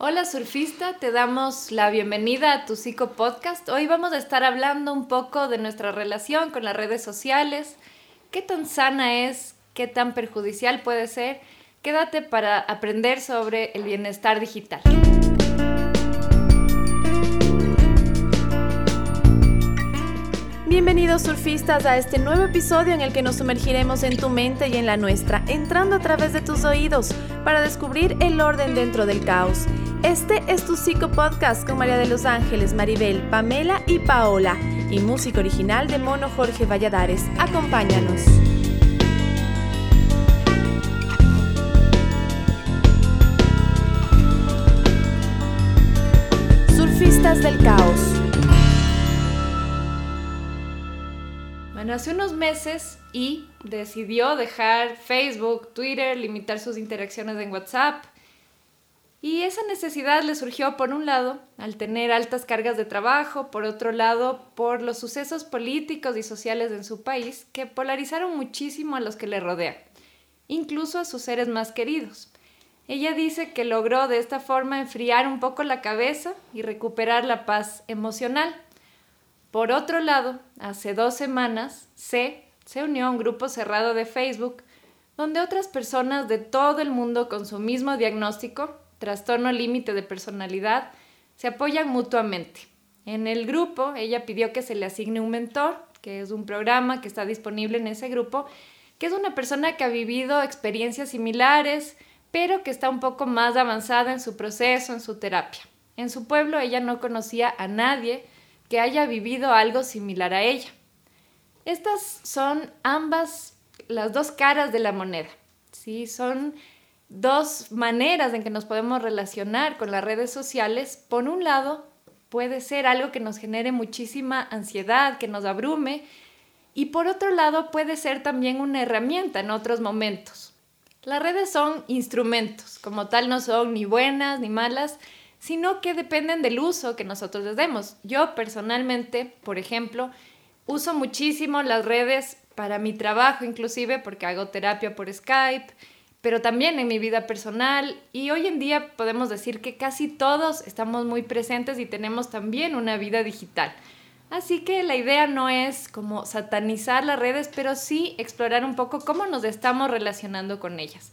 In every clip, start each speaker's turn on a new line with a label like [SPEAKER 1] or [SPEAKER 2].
[SPEAKER 1] Hola surfista, te damos la bienvenida a tu Psico Podcast. Hoy vamos a estar hablando un poco de nuestra relación con las redes sociales, qué tan sana es, qué tan perjudicial puede ser. Quédate para aprender sobre el bienestar digital. Bienvenidos surfistas a este nuevo episodio en el que nos sumergiremos en tu mente y en la nuestra, entrando a través de tus oídos para descubrir el orden dentro del caos. Este es tu Psico Podcast con María de los Ángeles, Maribel, Pamela y Paola, y música original de Mono Jorge Valladares. Acompáñanos. Surfistas del Caos. Bueno, hace unos meses y decidió dejar Facebook, Twitter, limitar sus interacciones en WhatsApp y esa necesidad le surgió, por un lado, al tener altas cargas de trabajo, por otro lado, por los sucesos políticos y sociales en su país que polarizaron muchísimo a los que le rodean, incluso a sus seres más queridos. Ella dice que logró de esta forma enfriar un poco la cabeza y recuperar la paz emocional. Por otro lado, hace dos semanas, C se unió a un grupo cerrado de Facebook donde otras personas de todo el mundo con su mismo diagnóstico trastorno límite de personalidad, se apoyan mutuamente. En el grupo, ella pidió que se le asigne un mentor, que es un programa que está disponible en ese grupo, que es una persona que ha vivido experiencias similares, pero que está un poco más avanzada en su proceso, en su terapia. En su pueblo ella no conocía a nadie que haya vivido algo similar a ella. Estas son ambas las dos caras de la moneda. Sí, son dos maneras en que nos podemos relacionar con las redes sociales. Por un lado, puede ser algo que nos genere muchísima ansiedad, que nos abrume, y por otro lado, puede ser también una herramienta en otros momentos. Las redes son instrumentos, como tal no son ni buenas ni malas, sino que dependen del uso que nosotros les demos. Yo personalmente, por ejemplo, uso muchísimo las redes para mi trabajo, inclusive porque hago terapia por Skype, pero también en mi vida personal y hoy en día podemos decir que casi todos estamos muy presentes y tenemos también una vida digital. Así que la idea no es como satanizar las redes, pero sí explorar un poco cómo nos estamos relacionando con ellas.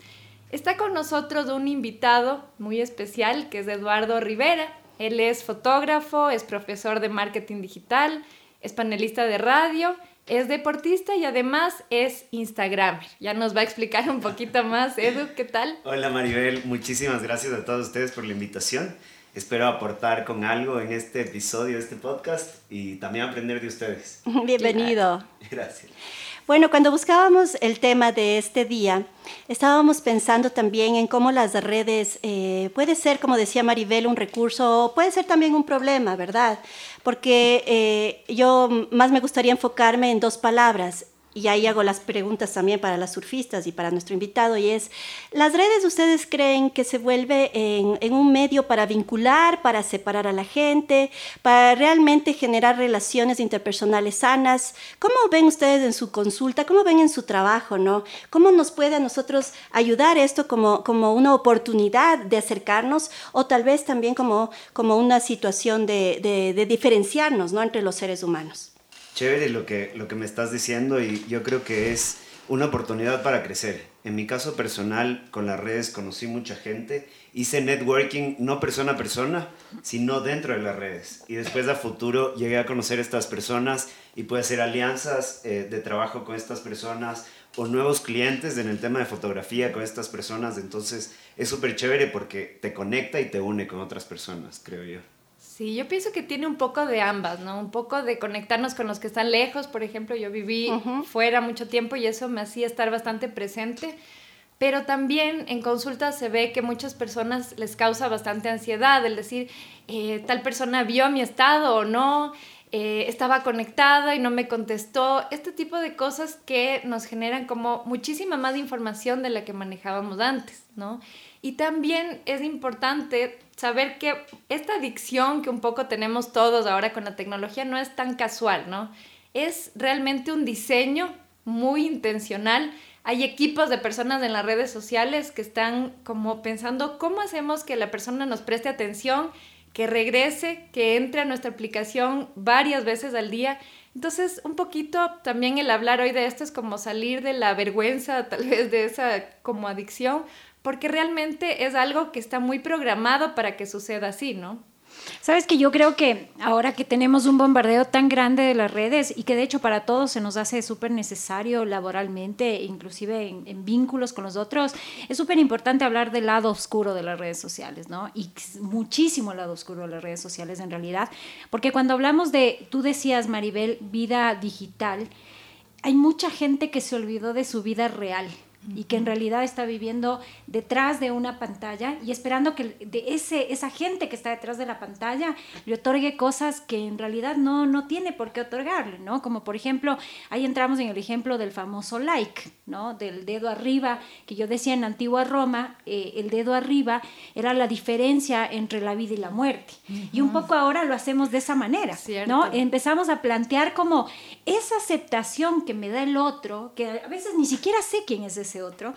[SPEAKER 1] Está con nosotros un invitado muy especial que es Eduardo Rivera. Él es fotógrafo, es profesor de marketing digital, es panelista de radio es deportista y además es Instagramer. Ya nos va a explicar un poquito más. Edu, ¿qué tal?
[SPEAKER 2] Hola Maribel, muchísimas gracias a todos ustedes por la invitación. Espero aportar con algo en este episodio de este podcast y también aprender de ustedes.
[SPEAKER 3] Bienvenido.
[SPEAKER 2] Gracias.
[SPEAKER 3] Bueno, cuando buscábamos el tema de este día, estábamos pensando también en cómo las redes eh, puede ser, como decía Maribel, un recurso, puede ser también un problema, ¿verdad? Porque eh, yo más me gustaría enfocarme en dos palabras, y ahí hago las preguntas también para las surfistas y para nuestro invitado, y es, ¿las redes ustedes creen que se vuelve en, un medio para vincular, para separar a la gente, para realmente generar relaciones interpersonales sanas? ¿Cómo ven ustedes en su consulta? ¿Cómo ven en su trabajo? ¿no? ¿Cómo nos puede a nosotros ayudar esto como, como una oportunidad de acercarnos o tal vez también como, como una situación de, de, diferenciarnos ¿no? entre los seres humanos?
[SPEAKER 2] Chévere lo que, lo que me estás diciendo y yo creo que es una oportunidad para crecer. En mi caso personal, con las redes conocí mucha gente, hice networking no persona a persona, sino dentro de las redes. Y después a futuro llegué a conocer estas personas y pude hacer alianzas eh, de trabajo con estas personas o nuevos clientes en el tema de fotografía con estas personas. Entonces es súper chévere porque te conecta y te une con otras personas, creo yo.
[SPEAKER 1] Sí, yo pienso que tiene un poco de ambas, ¿no? Un poco de conectarnos con los que están lejos, por ejemplo, yo viví fuera mucho tiempo y eso me hacía estar bastante presente, pero también en consultas se ve que muchas personas les causa bastante ansiedad el decir, eh, tal persona vio mi estado o no, eh, estaba conectada y no me contestó, este tipo de cosas que nos generan como muchísima más información de la que manejábamos antes, ¿no? Y también es importante saber que esta adicción que un poco tenemos todos ahora con la tecnología no es tan casual, ¿no? Es realmente un diseño muy intencional hay equipos de personas en las redes sociales que están como pensando cómo hacemos que la persona nos preste atención, que regrese, que entre a nuestra aplicación varias veces al día. Entonces, un poquito también el hablar hoy de esto es como salir de la vergüenza, tal vez de esa como adicción, porque realmente es algo que está muy programado para que suceda así, ¿no?
[SPEAKER 4] Sabes que yo creo que ahora que tenemos un bombardeo tan grande de las redes y que de hecho para todos se nos hace súper necesario laboralmente, inclusive en, vínculos con los otros, es súper importante hablar del lado oscuro de las redes sociales, ¿no? Y muchísimo lado oscuro de las redes sociales en realidad, porque cuando hablamos de, tú decías, Maribel, vida digital, hay mucha gente que se olvidó de su vida real y que en realidad está viviendo detrás de una pantalla y esperando que de ese, esa gente que está detrás de la pantalla le otorgue cosas que en realidad no, no tiene por qué otorgarle, ¿no? Como por ejemplo, ahí entramos en el ejemplo del famoso like, ¿no? Del dedo arriba, que yo decía en antigua Roma, eh, el dedo arriba era la diferencia entre la vida y la muerte. Y un poco ahora lo hacemos de esa manera, ¿no? Empezamos a plantear como esa aceptación que me da el otro, que a veces ni siquiera sé quién es ese otro,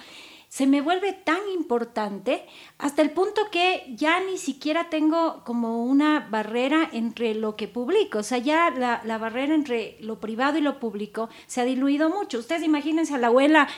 [SPEAKER 4] se me vuelve tan importante hasta el punto que ya ni siquiera tengo como una barrera entre lo que publico. O sea, ya la, la, barrera entre lo privado y lo público se ha diluido mucho. Ustedes imagínense a la abuela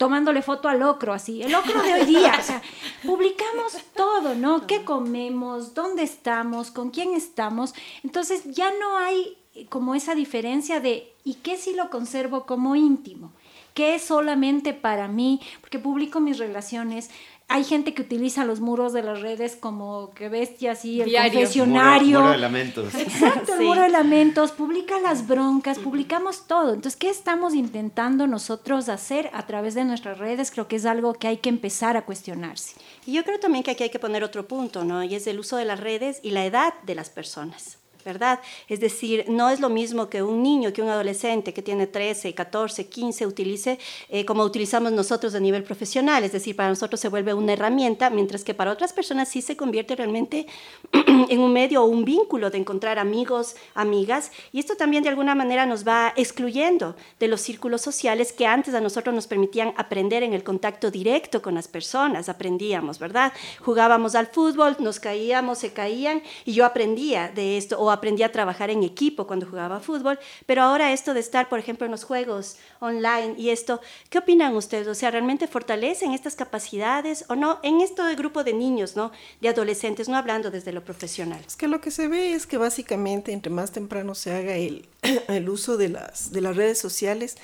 [SPEAKER 4] tomándole foto al locro, así, el locro de hoy día. O sea, publicamos todo, ¿no? ¿Qué comemos? ¿Dónde estamos? ¿Con quién estamos? Entonces ya no hay como esa diferencia de, ¿y qué si lo conservo como íntimo? ¿Qué es solamente para mí? Porque publico mis relaciones. Hay gente que utiliza los muros de las redes como que bestia así, el confesionario.
[SPEAKER 2] Muro, de lamentos.
[SPEAKER 4] Exacto, el muro de lamentos. Publica las broncas, publicamos todo. Entonces, ¿qué estamos intentando nosotros hacer a través de nuestras redes? Creo que es algo que hay que empezar a cuestionarse.
[SPEAKER 3] Y yo creo también que aquí hay que poner otro punto, ¿no? Y es el uso de las redes y la edad de las personas. ¿Verdad? Es decir, no es lo mismo que un niño, que un adolescente que tiene 13, 14, 15 utilice eh, como utilizamos nosotros a nivel profesional, es decir, para nosotros se vuelve una herramienta, mientras que para otras personas sí se convierte realmente en un medio o un vínculo de encontrar amigos, amigas, y esto también de alguna manera nos va excluyendo de los círculos sociales que antes a nosotros nos permitían aprender en el contacto directo con las personas, aprendíamos, ¿verdad? Jugábamos al fútbol, nos caíamos, se caían, y yo aprendía de esto, aprendí a trabajar en equipo cuando jugaba fútbol, pero ahora esto de estar, por ejemplo, en los juegos online y esto, ¿qué opinan ustedes? O sea, ¿realmente fortalecen estas capacidades o no en esto de grupo de niños, ¿no? De adolescentes, no hablando desde lo profesional.
[SPEAKER 5] Es que lo que se ve es que básicamente entre más temprano se haga el, el uso de las, de las redes sociales,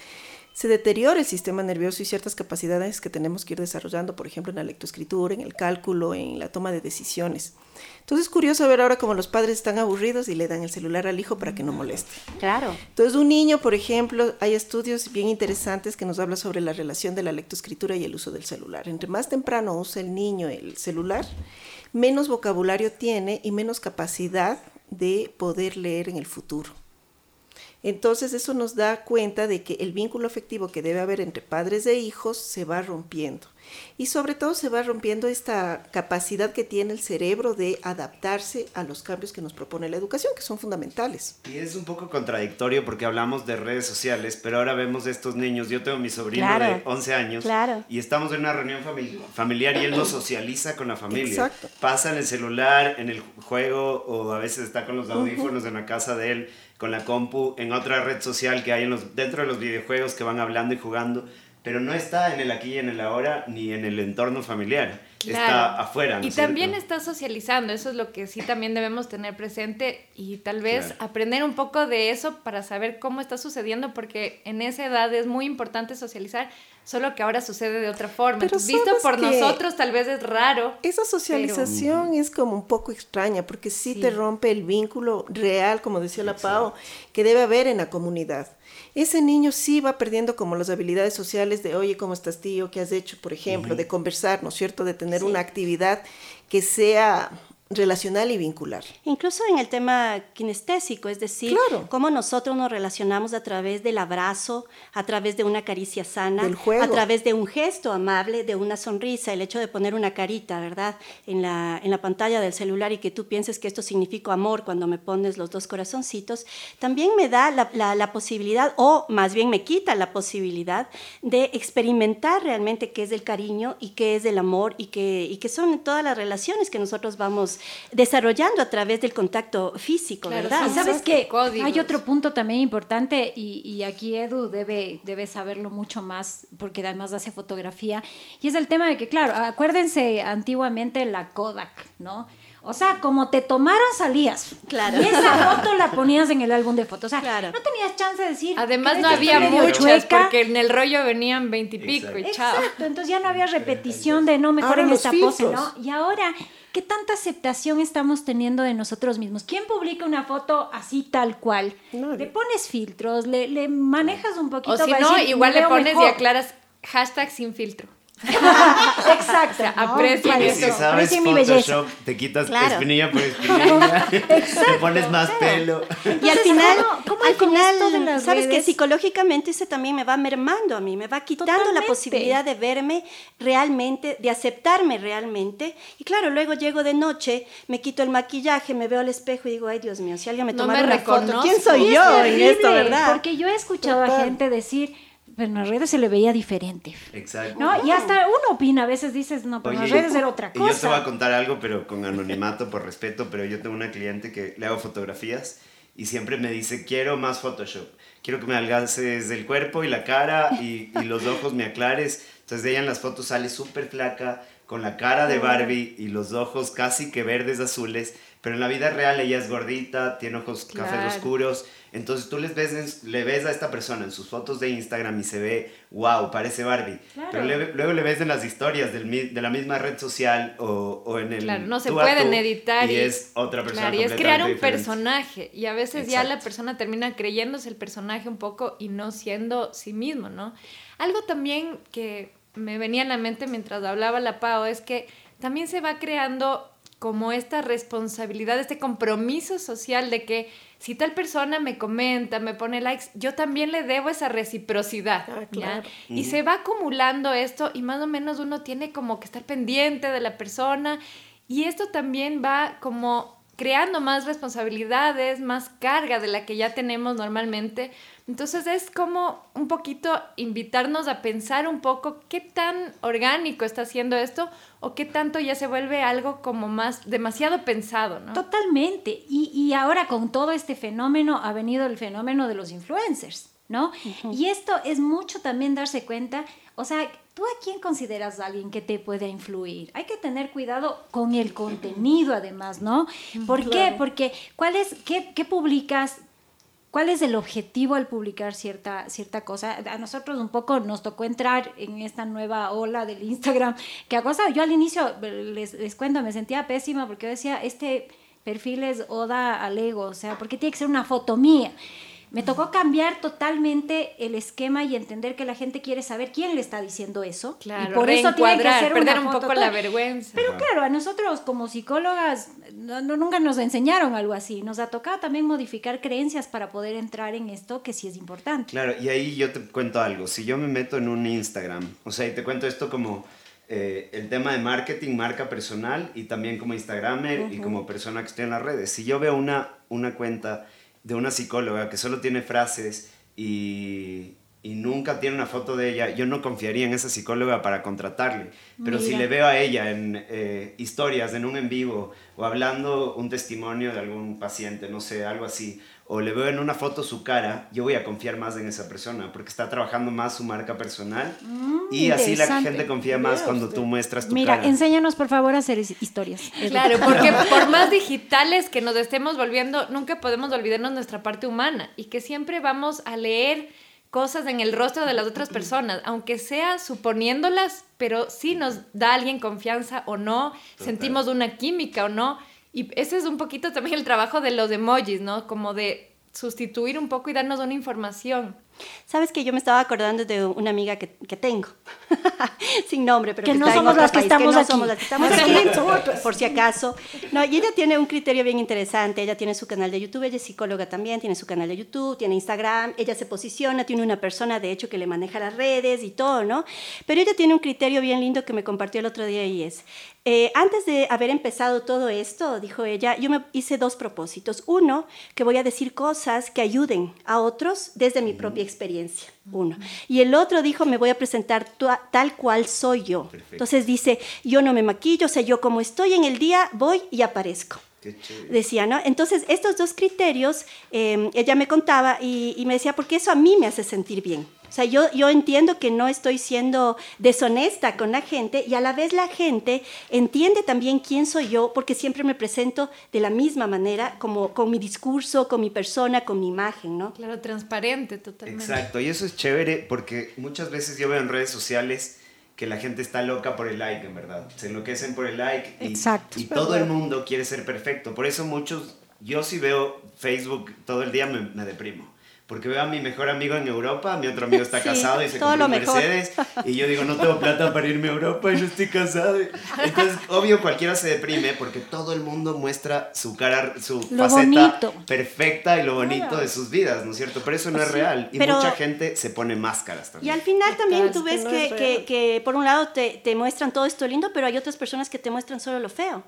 [SPEAKER 5] se deteriora el sistema nervioso y ciertas capacidades que tenemos que ir desarrollando, por ejemplo, en la lectoescritura, en el cálculo, en la toma de decisiones. Entonces es curioso ver ahora cómo los padres están aburridos y le dan el celular al hijo para que no moleste.
[SPEAKER 3] Claro.
[SPEAKER 5] Entonces un niño, por ejemplo, hay estudios bien interesantes que nos hablan sobre la relación de la lectoescritura y el uso del celular. Entre más temprano usa el niño el celular, menos vocabulario tiene y menos capacidad de poder leer en el futuro. Entonces eso nos da cuenta de que el vínculo afectivo que debe haber entre padres e hijos se va rompiendo. Y sobre todo se va rompiendo esta capacidad que tiene el cerebro de adaptarse a los cambios que nos propone la educación, que son fundamentales.
[SPEAKER 2] Y es un poco contradictorio porque hablamos de redes sociales, pero ahora vemos estos niños. Yo tengo mi sobrino de 11 años y estamos en una reunión familiar y él no socializa con la familia. Exacto. Pasa en el celular, en el juego o a veces está con los audífonos en la casa de él con la compu, en otra red social que hay en los, dentro de los videojuegos que van hablando y jugando, pero no está en el aquí y en el ahora ni en el entorno familiar. Está afuera.
[SPEAKER 1] y también está socializando, eso es lo que sí también debemos tener presente y tal vez aprender un poco de eso para saber cómo está sucediendo, porque en esa edad es muy importante socializar, solo que ahora sucede de otra forma. Pero Visto por nosotros tal vez es raro.
[SPEAKER 5] Esa socialización es como un poco extraña porque sí, te rompe el vínculo real, como decía la Pau, que debe haber en la comunidad. Ese niño sí va perdiendo como las habilidades sociales de, oye, ¿cómo estás tío? ¿Qué has hecho? Por ejemplo, de conversar, ¿no es cierto? De tener una actividad que sea relacional y vincular.
[SPEAKER 3] Incluso en el tema kinestésico, es decir,
[SPEAKER 5] Claro.
[SPEAKER 3] cómo nosotros nos relacionamos a través del abrazo, a través de una caricia sana, a través de un gesto amable, de una sonrisa, el hecho de poner una carita, ¿verdad? En la, en la pantalla del celular y que tú pienses que esto significa amor cuando me pones los dos corazoncitos, también me da la, la- la posibilidad, o más bien me quita la posibilidad de experimentar realmente qué es el cariño y qué es el amor y qué, y qué son todas las relaciones que nosotros vamos desarrollando a través del contacto físico,
[SPEAKER 1] Claro,
[SPEAKER 3] ¿verdad?
[SPEAKER 4] Y sabes que
[SPEAKER 1] Códigos.
[SPEAKER 4] hay otro punto también importante y, y aquí Edu debe, debe saberlo mucho más porque además hace fotografía y es el tema de que, claro, acuérdense antiguamente la Kodak, ¿no? O sea, como te tomaron salías.
[SPEAKER 3] Claro.
[SPEAKER 4] Y esa foto la ponías en el álbum de fotos. O sea,
[SPEAKER 3] Claro.
[SPEAKER 4] no tenías chance de decir.
[SPEAKER 1] Además no había muchas
[SPEAKER 4] chueca.
[SPEAKER 1] porque en el rollo venían veintipico y, chao.
[SPEAKER 4] Exacto, entonces ya no había repetición de no mejor
[SPEAKER 5] Ahora
[SPEAKER 4] en esta pose,
[SPEAKER 5] filtros.
[SPEAKER 4] ¿no? Y ahora, ¿qué tanta aceptación estamos teniendo de nosotros mismos? ¿Quién publica una foto así tal cual?
[SPEAKER 5] Nadie.
[SPEAKER 4] Le pones filtros, le, le manejas un poquito
[SPEAKER 1] O si
[SPEAKER 4] para
[SPEAKER 1] no,
[SPEAKER 4] decir,
[SPEAKER 1] igual
[SPEAKER 4] "Me
[SPEAKER 1] le pones y
[SPEAKER 4] mejor".
[SPEAKER 1] aclaras hashtag sin filtro.
[SPEAKER 4] Exacto. ¿no? Para
[SPEAKER 2] Y
[SPEAKER 1] eso.
[SPEAKER 2] si sabes
[SPEAKER 4] mi belleza.
[SPEAKER 2] Te quitas
[SPEAKER 3] Claro.
[SPEAKER 2] espinilla por espinilla, te pones más pelo.
[SPEAKER 3] Y al final,
[SPEAKER 4] ¿cómo- cómo
[SPEAKER 3] al final sabes que psicológicamente eso también me va mermando a mí, me va quitando la posibilidad de verme realmente, de aceptarme realmente. Y claro, luego llego de noche, me quito el maquillaje, me veo al espejo y digo, ay Dios mío, si alguien me
[SPEAKER 1] No
[SPEAKER 3] tomara
[SPEAKER 1] me
[SPEAKER 3] una foto. ¿quién soy yo en esto, verdad?
[SPEAKER 4] Porque yo he escuchado a gente decir, pero en las redes se le veía diferente.
[SPEAKER 2] Exacto.
[SPEAKER 4] ¿No? Y hasta uno opina, a veces dices, no, pero en las
[SPEAKER 2] Oye,
[SPEAKER 4] redes era otra
[SPEAKER 2] y Yo te voy a
[SPEAKER 4] cosa.
[SPEAKER 2] contar algo, pero con anonimato, por respeto, pero yo tengo una cliente que le hago fotografías y siempre me dice, quiero más Photoshop. Quiero que me algaces el cuerpo y la cara y, y los ojos me aclares. Entonces ella en las fotos sale súper flaca, con la cara de Barbie y los ojos casi que verdes azules, pero en la vida real ella es gordita, tiene ojos cafés
[SPEAKER 1] Claro.
[SPEAKER 2] oscuros. Entonces tú les ves, le ves a esta persona en sus fotos de Instagram y se ve, wow, parece Barbie.
[SPEAKER 4] Claro.
[SPEAKER 2] Pero le- luego le ves en las historias del de la misma red social o, o en el...
[SPEAKER 1] Claro, no se pueden editar.
[SPEAKER 2] Y, es otra persona.
[SPEAKER 1] Claro, y es crear un
[SPEAKER 2] diferente.
[SPEAKER 1] personaje. Y a veces ya la
[SPEAKER 2] Exacto.
[SPEAKER 1] persona termina creyéndose el personaje un poco y no siendo sí mismo, ¿no? Algo también que me venía a la mente mientras hablaba la Pau es que también se va creando como esta responsabilidad, este compromiso social de que si tal persona me comenta, me pone likes, yo también le debo esa reciprocidad.
[SPEAKER 5] Ah,
[SPEAKER 1] ¿ya?
[SPEAKER 5] claro.
[SPEAKER 1] Y se va acumulando esto y más o menos uno tiene como que estar pendiente de la persona y esto también va como creando más responsabilidades, más carga de la que ya tenemos normalmente. Entonces es como un poquito invitarnos a pensar un poco qué tan orgánico está haciendo esto o qué tanto ya se vuelve algo como más demasiado pensado, ¿no?
[SPEAKER 4] Totalmente. Y, y ahora con todo este fenómeno ha venido el fenómeno de los influencers, ¿no? Y esto es mucho también darse cuenta, o sea, ¿tú a quién consideras a alguien que te pueda influir? Hay que tener cuidado con el contenido además, ¿no? ¿Por qué? Porque ¿cuál es, qué, qué publicas? ¿Cuál es el objetivo al publicar cierta, cierta cosa? A nosotros un poco nos tocó entrar en esta nueva ola del Instagram, que a cosa, yo al inicio, les, les cuento, me sentía pésima porque yo decía, este perfil es oda al ego, o sea, porque tiene que ser una foto mía. Me tocó cambiar totalmente el esquema y entender que la gente quiere saber quién le está diciendo eso.
[SPEAKER 1] Claro,
[SPEAKER 4] y por eso tiene que hacer
[SPEAKER 1] perder
[SPEAKER 4] una
[SPEAKER 1] un poco
[SPEAKER 4] toda.
[SPEAKER 1] la vergüenza.
[SPEAKER 4] Pero claro, a nosotros como psicólogas no- no- nunca nos enseñaron algo así. Nos ha tocado también modificar creencias para poder entrar en esto que sí es importante.
[SPEAKER 2] Claro, y ahí yo te cuento algo. Si yo me meto en un Instagram, o sea, y te cuento esto como eh, el tema de marketing, marca personal, y también como Instagramer y como persona que estoy en las redes. Si yo veo una, una cuenta de una psicóloga que solo tiene frases y, y nunca tiene una foto de ella, yo no confiaría en esa psicóloga para contratarle. Pero si le veo a ella en eh, historias, en un en vivo, o hablando un testimonio de algún paciente, no sé, algo así, o le veo en una foto su cara, yo voy a confiar más en esa persona, porque está trabajando más su marca personal. y así la gente confía más cuando tú muestras tu
[SPEAKER 4] Mira,
[SPEAKER 2] cara.
[SPEAKER 4] enséñanos por favor a hacer his- historias.
[SPEAKER 1] Claro, porque por más digitales que nos estemos volviendo, nunca podemos olvidarnos nuestra parte humana y que siempre vamos a leer cosas en el rostro de las otras personas, aunque sea suponiéndolas, pero sí nos da alguien confianza o no, sentimos una química o no. Y ese es un poquito también el trabajo de los emojis, ¿no? Como de sustituir un poco y darnos una información.
[SPEAKER 3] Sabes que yo me estaba acordando de una amiga que, que tengo, sin nombre, pero
[SPEAKER 4] Que
[SPEAKER 3] que,
[SPEAKER 4] no
[SPEAKER 3] está en
[SPEAKER 4] somos
[SPEAKER 3] otro
[SPEAKER 4] las que estamos
[SPEAKER 3] no
[SPEAKER 4] aquí.
[SPEAKER 3] somos las que estamos aquí,
[SPEAKER 5] somos
[SPEAKER 3] por si acaso. No, y ella tiene un criterio bien interesante. Ella tiene su canal de YouTube, ella es psicóloga también, tiene su canal de YouTube, tiene Instagram, ella se posiciona, tiene una persona de hecho que le maneja las redes y todo, ¿no? Pero ella tiene un criterio bien lindo que me compartió el otro día y es, eh, antes de haber empezado todo esto, dijo ella, yo me hice dos propósitos. Uno, que voy a decir cosas que ayuden a otros desde mi propia experiencia. Uno. Y el otro dijo, me voy a presentar tal cual soy yo.
[SPEAKER 2] Perfecto.
[SPEAKER 3] Entonces dice, yo no me maquillo, o sea, yo como estoy en el día, voy y aparezco decía, ¿no? Entonces, estos dos criterios, eh, ella me contaba y, y me decía, porque eso a mí me hace sentir bien. O sea, yo, yo entiendo que no estoy siendo deshonesta con la gente y a la vez la gente entiende también quién soy yo porque siempre me presento de la misma manera, como con mi discurso, con mi persona, con mi imagen, ¿no?
[SPEAKER 1] Claro, transparente totalmente.
[SPEAKER 2] Exacto, y eso es chévere porque muchas veces yo veo en redes sociales que la gente está loca por el like, en verdad. Se enloquecen por el like y,
[SPEAKER 4] Exacto.
[SPEAKER 2] y todo el mundo quiere ser perfecto. Por eso muchos, yo si veo Facebook todo el día me, me deprimo. Porque veo a mi mejor amigo en Europa, mi otro amigo está
[SPEAKER 3] Sí,
[SPEAKER 2] casado y se compró
[SPEAKER 3] lo
[SPEAKER 2] un
[SPEAKER 3] mejor.
[SPEAKER 2] Mercedes y yo digo, no tengo plata para irme a Europa y no estoy casado. Entonces, obvio, cualquiera se deprime porque todo el mundo muestra su cara, su
[SPEAKER 4] Lo
[SPEAKER 2] faceta
[SPEAKER 4] bonito.
[SPEAKER 2] perfecta y lo bonito de sus vidas, ¿no es cierto? Pero eso no es real y
[SPEAKER 3] pero-
[SPEAKER 2] mucha gente se pone máscaras
[SPEAKER 3] Y
[SPEAKER 2] también.
[SPEAKER 3] al final también tú
[SPEAKER 5] es que
[SPEAKER 3] ves
[SPEAKER 5] no
[SPEAKER 3] que, que por un lado te, te muestran todo esto lindo, pero hay otras personas que te muestran solo lo feo.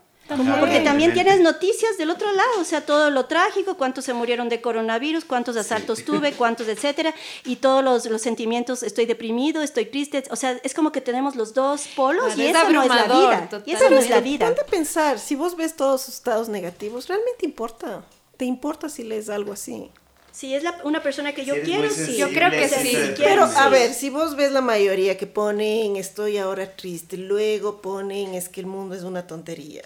[SPEAKER 3] Porque también tienes noticias del otro lado, o sea, todo lo trágico, cuántos se murieron de coronavirus, cuántos asaltos tuve, cuántos, etcétera, y todos los, los sentimientos, estoy deprimido, estoy triste, o sea, es como que tenemos los dos polos
[SPEAKER 1] Claro,
[SPEAKER 3] y
[SPEAKER 1] es
[SPEAKER 3] esa no es la vida. Y esa no es la
[SPEAKER 5] Pero
[SPEAKER 3] vida.
[SPEAKER 5] Ponte a pensar, si vos ves todos sus estados negativos, ¿realmente importa? ¿Te importa si lees algo así?
[SPEAKER 3] Si es la- una persona que yo
[SPEAKER 2] Si
[SPEAKER 3] quiero, sí.
[SPEAKER 1] Yo creo que sí.
[SPEAKER 2] te
[SPEAKER 5] Pero a ver, si vos ves la mayoría que ponen estoy ahora triste, luego ponen es que el mundo es una tontería.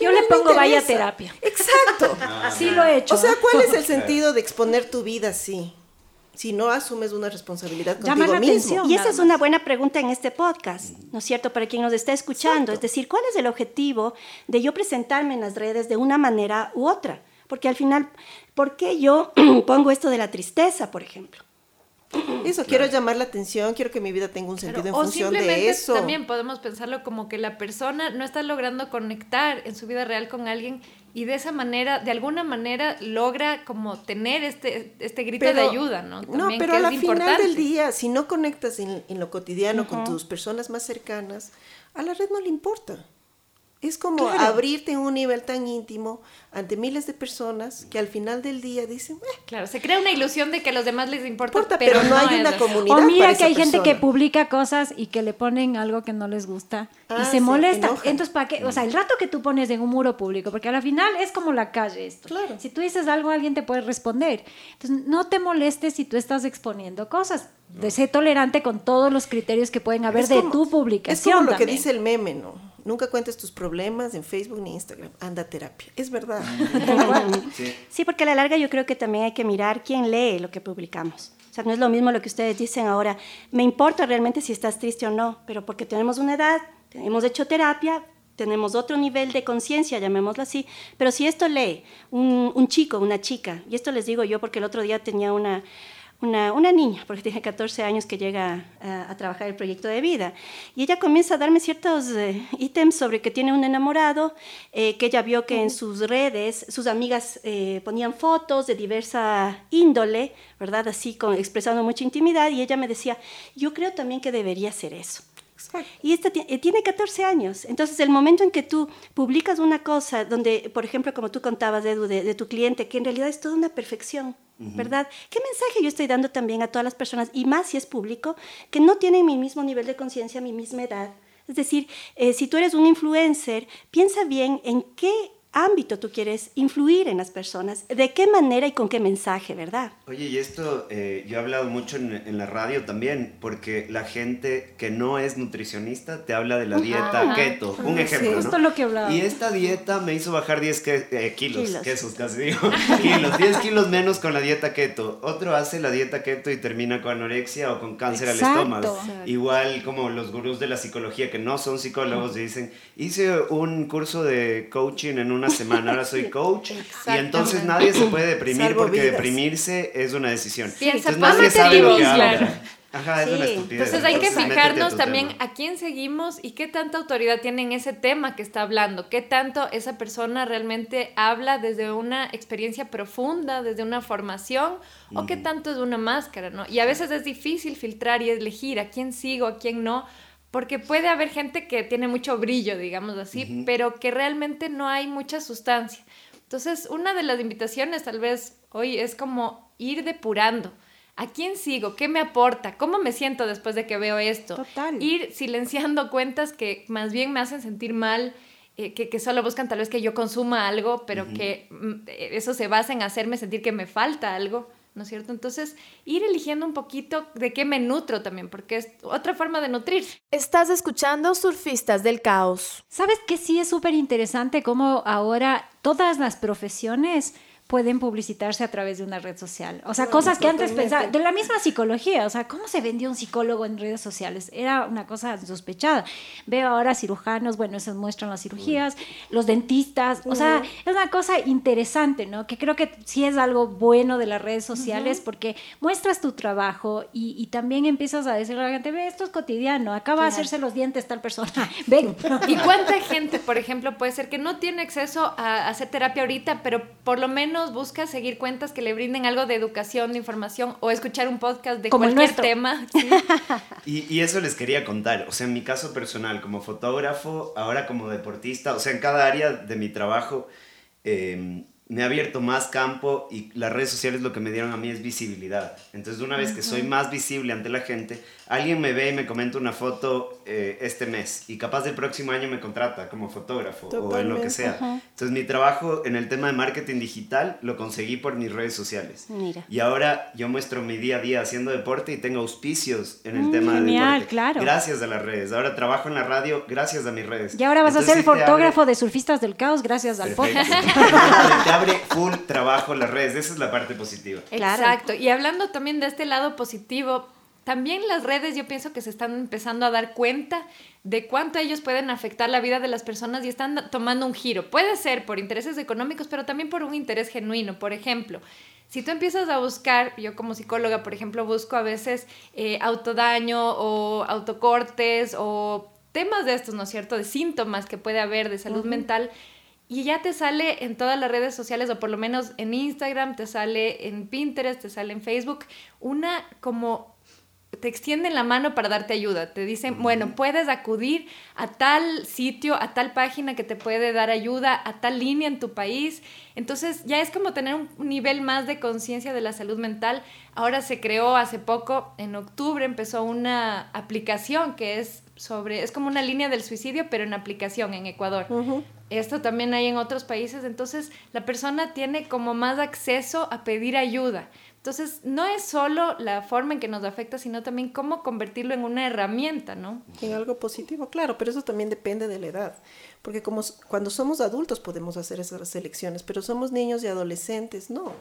[SPEAKER 4] Yo le pongo vaya terapia.
[SPEAKER 5] Exacto.
[SPEAKER 4] Sí lo he hecho.
[SPEAKER 5] O sea, ¿cuál es el sentido de exponer tu vida así? Si no asumes una responsabilidad
[SPEAKER 4] Llama
[SPEAKER 5] contigo
[SPEAKER 4] la
[SPEAKER 5] mismo.
[SPEAKER 4] atención.
[SPEAKER 3] Y esa es una buena pregunta en este podcast, ¿no es cierto? Para quien nos está escuchando. Es decir, ¿cuál es el objetivo de yo presentarme en las redes de una manera u otra? Porque al final, ¿por qué yo pongo esto de la tristeza, por ejemplo?
[SPEAKER 5] Eso, quiero llamar la atención, quiero que mi vida tenga un sentido
[SPEAKER 1] Claro,
[SPEAKER 5] en función de eso.
[SPEAKER 1] también podemos pensarlo como que la persona no está logrando conectar en su vida real con alguien y de esa manera, de alguna manera, logra como tener este, este grito de ayuda, ¿no?
[SPEAKER 5] no,
[SPEAKER 1] También,
[SPEAKER 5] pero
[SPEAKER 1] que
[SPEAKER 5] a la
[SPEAKER 1] es
[SPEAKER 5] final
[SPEAKER 1] importante.
[SPEAKER 5] del día, si no conectas en, en lo cotidiano con tus personas más cercanas, a la red no le importa. Es como
[SPEAKER 3] Claro.
[SPEAKER 5] abrirte en un nivel tan íntimo ante miles de personas que al final del día dicen, "Eh,
[SPEAKER 1] Claro, se crea una ilusión de que a los demás les importa,
[SPEAKER 5] importa,
[SPEAKER 1] pero,
[SPEAKER 5] pero, no hay
[SPEAKER 1] es
[SPEAKER 5] una comunidad.
[SPEAKER 4] O mira
[SPEAKER 5] para
[SPEAKER 4] que
[SPEAKER 5] esa
[SPEAKER 4] hay gente que publica cosas y que le ponen algo que no les gusta y
[SPEAKER 5] Ah,
[SPEAKER 4] se molesta. Entonces, ¿para qué? O sea, el rato que tú pones en un muro público, porque al final es como la calle esto.
[SPEAKER 5] Claro.
[SPEAKER 4] Si tú dices algo, alguien te puede responder. Entonces, no te molestes si tú estás exponiendo cosas. De ser tolerante con todos los criterios que pueden haber
[SPEAKER 5] Es
[SPEAKER 4] de tu
[SPEAKER 5] Es
[SPEAKER 4] publicación.
[SPEAKER 5] como lo que dice el meme, ¿no? Nunca cuentes tus problemas en Facebook ni Instagram. Anda a terapia. Es verdad.
[SPEAKER 2] Sí.
[SPEAKER 3] Sí, porque a la larga yo creo que también hay que mirar quién lee lo que publicamos. O sea, no es lo mismo lo que ustedes dicen ahora. Me importa realmente si estás triste o no, pero porque tenemos una edad, hemos hecho terapia, tenemos otro nivel de conciencia, llamémoslo así. Pero si esto lee un, un chico, una chica, y esto les digo yo porque el otro día tenía una, una, una niña, porque tiene 14 años que llega a, a trabajar el proyecto de vida, y ella comienza a darme ciertos eh, ítems sobre que tiene un enamorado, eh, que ella vio que en sus redes sus amigas eh, ponían fotos de diversa índole, ¿verdad? Así con, expresando mucha intimidad, y ella me decía, yo creo también que debería ser eso. Y esta eh, tiene 14 años. Entonces, el momento en que tú publicas una cosa donde, por ejemplo, como tú contabas, Edu, de, de tu cliente, que en realidad es toda una perfección, ¿verdad? ¿Qué mensaje yo estoy dando también a todas las personas, y más si es público, que no tienen mi mismo nivel de conciencia, mi misma edad? Es decir, eh, si tú eres un influencer, piensa bien en qué ámbito tú quieres influir en las personas, de qué manera y con qué mensaje, ¿verdad?
[SPEAKER 2] Oye, y esto eh, yo he hablado mucho en, en la radio también, porque la gente que no es nutricionista te habla de la dieta
[SPEAKER 1] Ajá.
[SPEAKER 2] keto. Un
[SPEAKER 5] Sí,
[SPEAKER 2] ejemplo, ¿no?
[SPEAKER 4] esto es lo que hablaba.
[SPEAKER 2] Y esta dieta me hizo bajar 10 que- eh, kilos,
[SPEAKER 3] Kilos.
[SPEAKER 2] quesos casi digo, kilos, 10 kilos menos con la dieta keto. Otro hace la dieta keto y termina con anorexia o con cáncer
[SPEAKER 4] Exacto.
[SPEAKER 2] al estómago.
[SPEAKER 4] Exacto.
[SPEAKER 2] Igual como los gurús de la psicología que no son psicólogos dicen, hice un curso de coaching en una semana, ahora soy coach y entonces nadie se puede deprimir porque deprimirse es una decisión.
[SPEAKER 1] Piensa,
[SPEAKER 2] entonces nadie sabe lo que
[SPEAKER 1] claro.
[SPEAKER 2] Ajá, es una estupidez.
[SPEAKER 1] Entonces hay que fijarnos también a quién seguimos y qué tanta autoridad tiene en ese tema que está hablando, qué tanto esa persona realmente habla desde una experiencia profunda, desde una formación, o qué tanto es una máscara, ¿no? Y a veces es difícil filtrar y elegir a quién sigo, a quién no, porque puede haber gente que tiene mucho brillo, digamos así, pero que realmente no hay mucha sustancia. Entonces, una de las invitaciones tal vez hoy es como ir depurando ¿A quién sigo? ¿Qué me aporta? ¿Cómo me siento después de que veo esto?
[SPEAKER 4] Total.
[SPEAKER 1] Ir silenciando cuentas que más bien me hacen sentir mal, eh, que, solo buscan tal vez que yo consuma algo, pero que mm, eso se basa en hacerme sentir que me falta algo. ¿No es cierto? Entonces, ir eligiendo un poquito de qué me nutro también, porque es otra forma de nutrirse.
[SPEAKER 6] Estás escuchando Surfistas del Caos.
[SPEAKER 4] ¿Sabes que sí es súper interesante cómo ahora todas las profesiones pueden publicitarse a través de una red social. O sea, cosas que antes pensaba, de la misma psicología, o sea, ¿cómo se vendió un psicólogo en redes sociales? Era una cosa sospechada. Veo ahora cirujanos, bueno, esos muestran las cirugías, los dentistas, o sea, es una cosa interesante, ¿no? Que creo que sí es algo bueno de las redes sociales porque muestras tu trabajo y, también empiezas a decirle a la gente, ve, esto es cotidiano, acaba de hacerse los dientes tal persona, ven.
[SPEAKER 1] ¿Y cuánta gente, por ejemplo, puede ser que no tiene acceso a hacer terapia ahorita, pero por lo menos busca seguir cuentas que le brinden algo de educación, de información o escuchar un podcast de cualquier tema.
[SPEAKER 2] Y, eso les quería contar. O sea, en mi caso personal, como fotógrafo, ahora como deportista, o sea, en cada área de mi trabajo, eh, me ha abierto más campo y las redes sociales lo que me dieron a mí es visibilidad. Entonces, una vez que soy más visible ante la gente, alguien me ve y me comenta una foto eh, este mes y capaz del próximo año me contrata como fotógrafo o en lo que sea. Entonces, mi trabajo en el tema de marketing digital lo conseguí por mis redes sociales.
[SPEAKER 3] Mira.
[SPEAKER 2] Y ahora yo muestro mi día a día haciendo deporte y tengo auspicios en el mm, tema de deporte.
[SPEAKER 4] claro.
[SPEAKER 2] Gracias a las redes. Ahora trabajo en la radio gracias a mis redes.
[SPEAKER 4] Y ahora vas a ser fotógrafo de surfistas del caos gracias al podcast.
[SPEAKER 2] abre full trabajo las redes, esa es la parte positiva.
[SPEAKER 1] Exacto, y hablando también de este lado positivo, también las redes yo pienso que se están empezando a dar cuenta de cuánto ellos pueden afectar la vida de las personas y están tomando un giro. Puede ser por intereses económicos, pero también por un interés genuino. Por ejemplo, si tú empiezas a buscar, yo como psicóloga, por ejemplo, busco a veces eh, autodaño o autocortes o temas de estos, ¿no es cierto?, de síntomas que puede haber de salud mental y ya te sale en todas las redes sociales, o por lo menos en Instagram, te sale en Pinterest, te sale en Facebook, una como te extienden la mano para darte ayuda. Te dicen, bueno, puedes acudir a tal sitio, a tal página que te puede dar ayuda, a tal línea en tu país. Entonces ya es como tener un nivel más de conciencia de la salud mental. Ahora se creó hace poco, en octubre empezó una aplicación que es sobre, es como una línea del suicidio, pero en aplicación en Ecuador. Esto también hay en otros países, entonces la persona tiene como más acceso a pedir ayuda. Entonces, no es solo la forma en que nos afecta, sino también cómo convertirlo en una herramienta, ¿no?
[SPEAKER 5] En algo positivo, claro, pero eso también depende de la edad. Porque como cuando somos adultos podemos hacer esas elecciones, pero somos niños y adolescentes, no.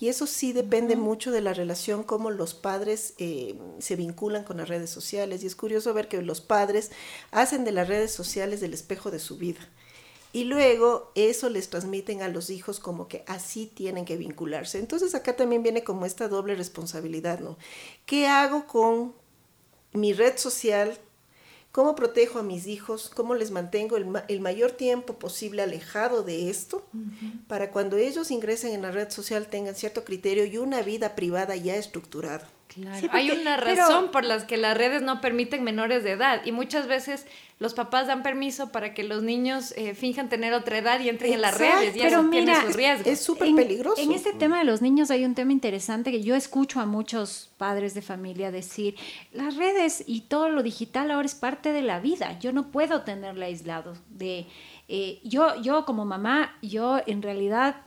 [SPEAKER 5] Y eso sí depende mucho de la relación, cómo los padres eh, se vinculan con las redes sociales. Y es curioso ver que los padres hacen de las redes sociales el espejo de su vida. Y luego eso les transmiten a los hijos como que así tienen que vincularse. Entonces acá también viene como esta doble responsabilidad, ¿no? ¿Qué hago con mi red social? ¿Cómo protejo a mis hijos? ¿Cómo les mantengo el, mayor tiempo posible alejado de esto? Para cuando ellos ingresen en la red social tengan cierto criterio y una vida privada ya estructurada.
[SPEAKER 1] Hay una razón por las que las redes no permiten menores de edad y muchas veces los papás dan permiso para que los niños eh, finjan tener otra edad y entren en las redes y
[SPEAKER 4] pero mira,
[SPEAKER 1] sus riesgos.
[SPEAKER 5] Es súper peligroso.
[SPEAKER 4] En este tema de los niños hay un tema interesante que yo escucho a muchos padres de familia decir, las redes y todo lo digital ahora es parte de la vida, yo no puedo tenerla aislado de... Eh, yo, yo como mamá, yo en realidad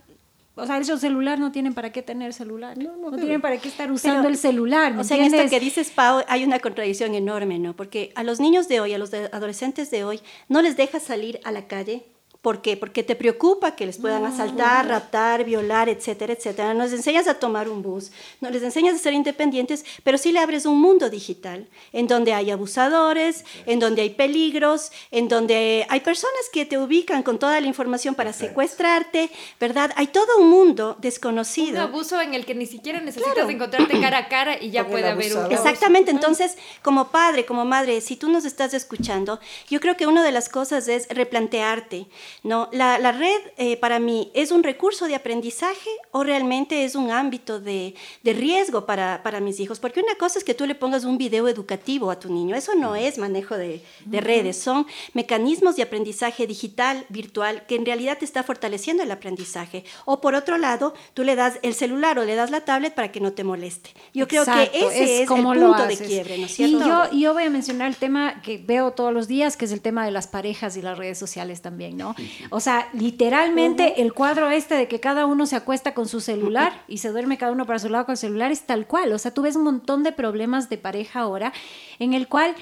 [SPEAKER 4] o sea, esos celular no tienen para qué tener celular. No, no, tienen para qué estar usando el celular.
[SPEAKER 3] o sea, en esto que dices, Pau, hay una contradicción enorme, ¿no? Porque a los niños de hoy, a los adolescentes de hoy, no les dejas salir a la calle ¿Por qué? Porque te preocupa que les puedan asaltar, raptar, violar, etcétera, etcétera. No les enseñas a tomar un bus, no les enseñas a ser independientes, pero sí le abres un mundo digital en donde hay abusadores, en donde hay peligros, en donde hay personas que te ubican con toda la información para secuestrarte, ¿verdad? Hay todo un mundo desconocido.
[SPEAKER 1] Un abuso en el que ni siquiera necesitas encontrarte cara a cara y ya puede haber un.
[SPEAKER 3] Exactamente, entonces como padre, como madre, si tú nos estás escuchando, yo creo que una de las cosas es replantearte, ¿no? La, la red eh, para mí es un recurso de aprendizaje o realmente es un ámbito de, de riesgo para, para mis hijos, porque una cosa es que tú le pongas un video educativo a tu niño, eso no es manejo de, de redes, son mecanismos de aprendizaje digital, virtual, que en realidad te está fortaleciendo el aprendizaje. O por otro lado, tú le das el celular o le das la tablet para que no te moleste. Yo creo que ese es, el
[SPEAKER 4] como lo
[SPEAKER 3] punto de quiebre, ¿no es
[SPEAKER 4] Y
[SPEAKER 3] cierto?
[SPEAKER 4] yo, y yo voy a mencionar el tema que veo todos los días, que es el tema de las parejas y las redes sociales también, ¿no? O sea, literalmente el cuadro este de que cada uno se acuesta con su celular y se duerme cada uno para su lado con el celular es tal cual. O sea, tú ves un montón de problemas de pareja ahora en el cual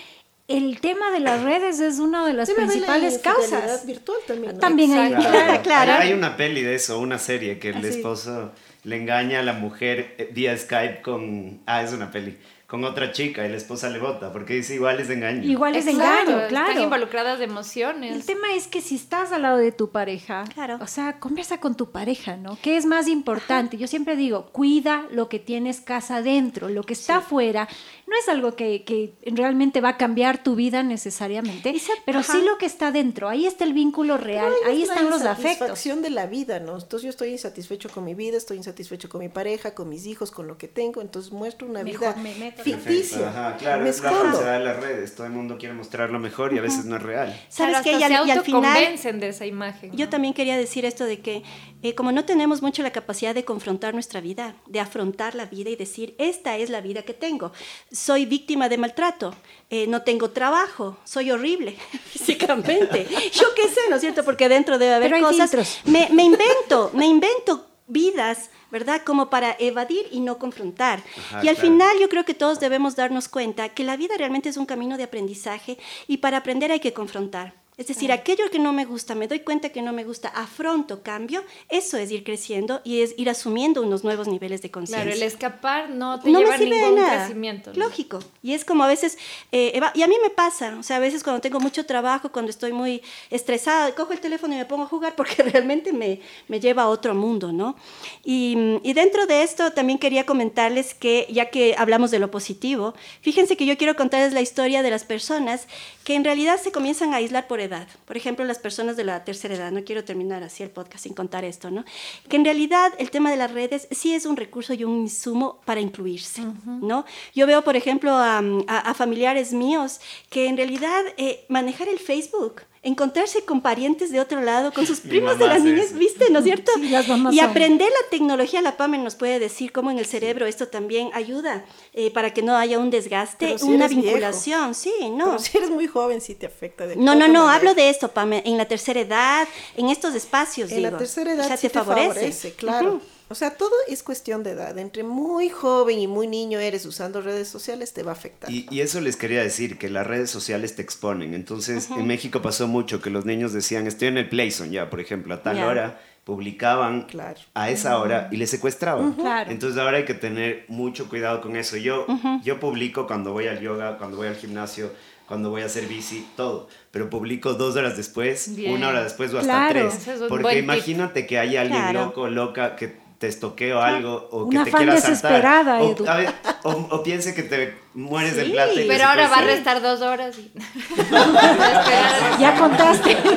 [SPEAKER 4] el tema de las redes es una de las
[SPEAKER 5] la
[SPEAKER 4] principales
[SPEAKER 5] infidelidad
[SPEAKER 4] causas.
[SPEAKER 5] virtual también. ¿no?
[SPEAKER 4] También hay,
[SPEAKER 1] Exacto.
[SPEAKER 4] claro, claro.
[SPEAKER 2] Hay una peli de eso, una serie, que el
[SPEAKER 3] Ah,
[SPEAKER 2] esposo le engaña a la mujer eh, vía Skype con... Ah, es una peli. Con otra chica y la esposa le vota porque dice igual es de engaño.
[SPEAKER 4] Igual es
[SPEAKER 1] Exacto,
[SPEAKER 4] engaño,
[SPEAKER 1] Están
[SPEAKER 4] claro.
[SPEAKER 1] involucradas
[SPEAKER 4] El
[SPEAKER 1] emociones.
[SPEAKER 4] tema es que si estás al lado de tu pareja,
[SPEAKER 3] Claro.
[SPEAKER 4] o sea, conversa con tu pareja, ¿no? ¿Qué es más importante? Yo siempre digo, cuida lo que tienes casa adentro, lo que está afuera. No es algo que, que realmente va a cambiar tu vida necesariamente,
[SPEAKER 3] se-
[SPEAKER 4] pero
[SPEAKER 3] ajá.
[SPEAKER 4] sí lo que está dentro. Ahí está el vínculo real,
[SPEAKER 5] Pero
[SPEAKER 4] ahí
[SPEAKER 5] es la
[SPEAKER 4] están los afectos.
[SPEAKER 5] insatisfacción de la vida, ¿no? Entonces yo estoy insatisfecho con mi vida, estoy insatisfecho con mi pareja, con mis hijos, con lo que tengo, entonces muestro una
[SPEAKER 4] Mejor
[SPEAKER 5] vida
[SPEAKER 4] me meto.
[SPEAKER 5] ficticia.
[SPEAKER 2] Ajá, claro,
[SPEAKER 5] me
[SPEAKER 2] es la falsedad de las redes. Todo el mundo quiere mostrar lo mejor y a veces no es real.
[SPEAKER 3] ¿Sabes
[SPEAKER 1] Claro, hasta
[SPEAKER 3] Y al,
[SPEAKER 1] se
[SPEAKER 3] y al final,
[SPEAKER 1] de esa imagen.
[SPEAKER 3] yo
[SPEAKER 1] ¿no?
[SPEAKER 3] también quería decir esto de que eh, como no tenemos mucho la capacidad de confrontar nuestra vida, de afrontar la vida y decir, esta es la vida que tengo, soy víctima de maltrato, eh, no tengo trabajo, soy horrible físicamente, yo qué sé, ¿no es cierto? Porque dentro debe haber
[SPEAKER 4] Pero
[SPEAKER 3] cosas, me, me invento, me invento vidas, ¿verdad? Como para evadir y no confrontar.
[SPEAKER 2] Ajá,
[SPEAKER 3] y al
[SPEAKER 2] claro.
[SPEAKER 3] final yo creo que todos debemos darnos cuenta que la vida realmente es un camino de aprendizaje y para aprender hay que confrontar. Es decir, aquello que no me gusta, me doy cuenta que no me gusta, afronto, cambio, eso es ir creciendo y es ir asumiendo unos nuevos niveles de conciencia
[SPEAKER 1] Claro, el escapar no te
[SPEAKER 3] no
[SPEAKER 1] lleva
[SPEAKER 3] me
[SPEAKER 1] a
[SPEAKER 3] sirve de
[SPEAKER 1] ningún
[SPEAKER 3] nada.
[SPEAKER 1] crecimiento. ¿no?
[SPEAKER 3] Lógico. Y es como a veces, eh, eva- y a mí me pasa, o sea, a veces cuando tengo mucho trabajo, cuando estoy muy estresada, cojo el teléfono y me pongo a jugar porque realmente me, me lleva a otro mundo, ¿no? Y, y dentro de esto también quería comentarles que, ya que hablamos de lo positivo, fíjense que yo quiero contarles la historia de las personas que en realidad se comienzan a aislar por edad. Por ejemplo, las personas de la tercera edad, no quiero terminar así el podcast sin contar esto, ¿no? Que en realidad el tema de las redes sí es un recurso y un insumo para incluirse, ¿no? Yo veo, por ejemplo, a, a- a familiares míos que en realidad eh, manejar el Facebook, encontrarse con parientes de otro lado, con sus primos de las niñas. ¿viste? ¿No es cierto?
[SPEAKER 4] Sí, las mamás
[SPEAKER 3] y
[SPEAKER 4] son.
[SPEAKER 3] aprender la tecnología, la PAME nos puede decir cómo en el cerebro esto también ayuda eh, para que no haya un desgaste,
[SPEAKER 5] Pero si
[SPEAKER 3] una
[SPEAKER 5] eres viejo.
[SPEAKER 3] vinculación, sí, no.
[SPEAKER 5] Pero si eres muy joven, sí te afecta. De
[SPEAKER 3] No, no, no,
[SPEAKER 5] manera.
[SPEAKER 3] hablo de esto, Pame, en la tercera edad, en estos espacios,
[SPEAKER 5] En
[SPEAKER 3] digo.
[SPEAKER 5] la tercera edad sí
[SPEAKER 3] te favorece.
[SPEAKER 5] claro. O sea, todo es cuestión de edad. Entre muy joven y muy niño eres usando redes sociales, te va a afectar.
[SPEAKER 2] Y, y eso les quería decir, que las redes sociales te exponen. Entonces, en México pasó mucho que los niños decían, estoy en el Playzone ya, por ejemplo, a tal hora, publicaban
[SPEAKER 5] Claro.
[SPEAKER 2] a esa hora y les secuestraban.
[SPEAKER 4] Claro.
[SPEAKER 2] Entonces ahora hay que tener mucho cuidado con eso. Yo, yo publico cuando voy al yoga, cuando voy al gimnasio, cuando voy a hacer bici, todo. Pero publico dos horas después,
[SPEAKER 1] Bien.
[SPEAKER 2] una hora después o hasta
[SPEAKER 4] Claro.
[SPEAKER 2] tres.
[SPEAKER 1] Es
[SPEAKER 2] Porque imagínate que hay alguien
[SPEAKER 3] Claro.
[SPEAKER 2] loco, loca, que te estoquee o algo, o
[SPEAKER 4] Una
[SPEAKER 2] que te
[SPEAKER 4] fan
[SPEAKER 2] quiera
[SPEAKER 4] desesperada,
[SPEAKER 2] o,
[SPEAKER 4] Edu.
[SPEAKER 2] a ver, o, o piense que te mueres del
[SPEAKER 3] Sí.
[SPEAKER 2] plata. y le
[SPEAKER 1] Pero ahora va a restar dos horas. Y...
[SPEAKER 4] Ya contaste.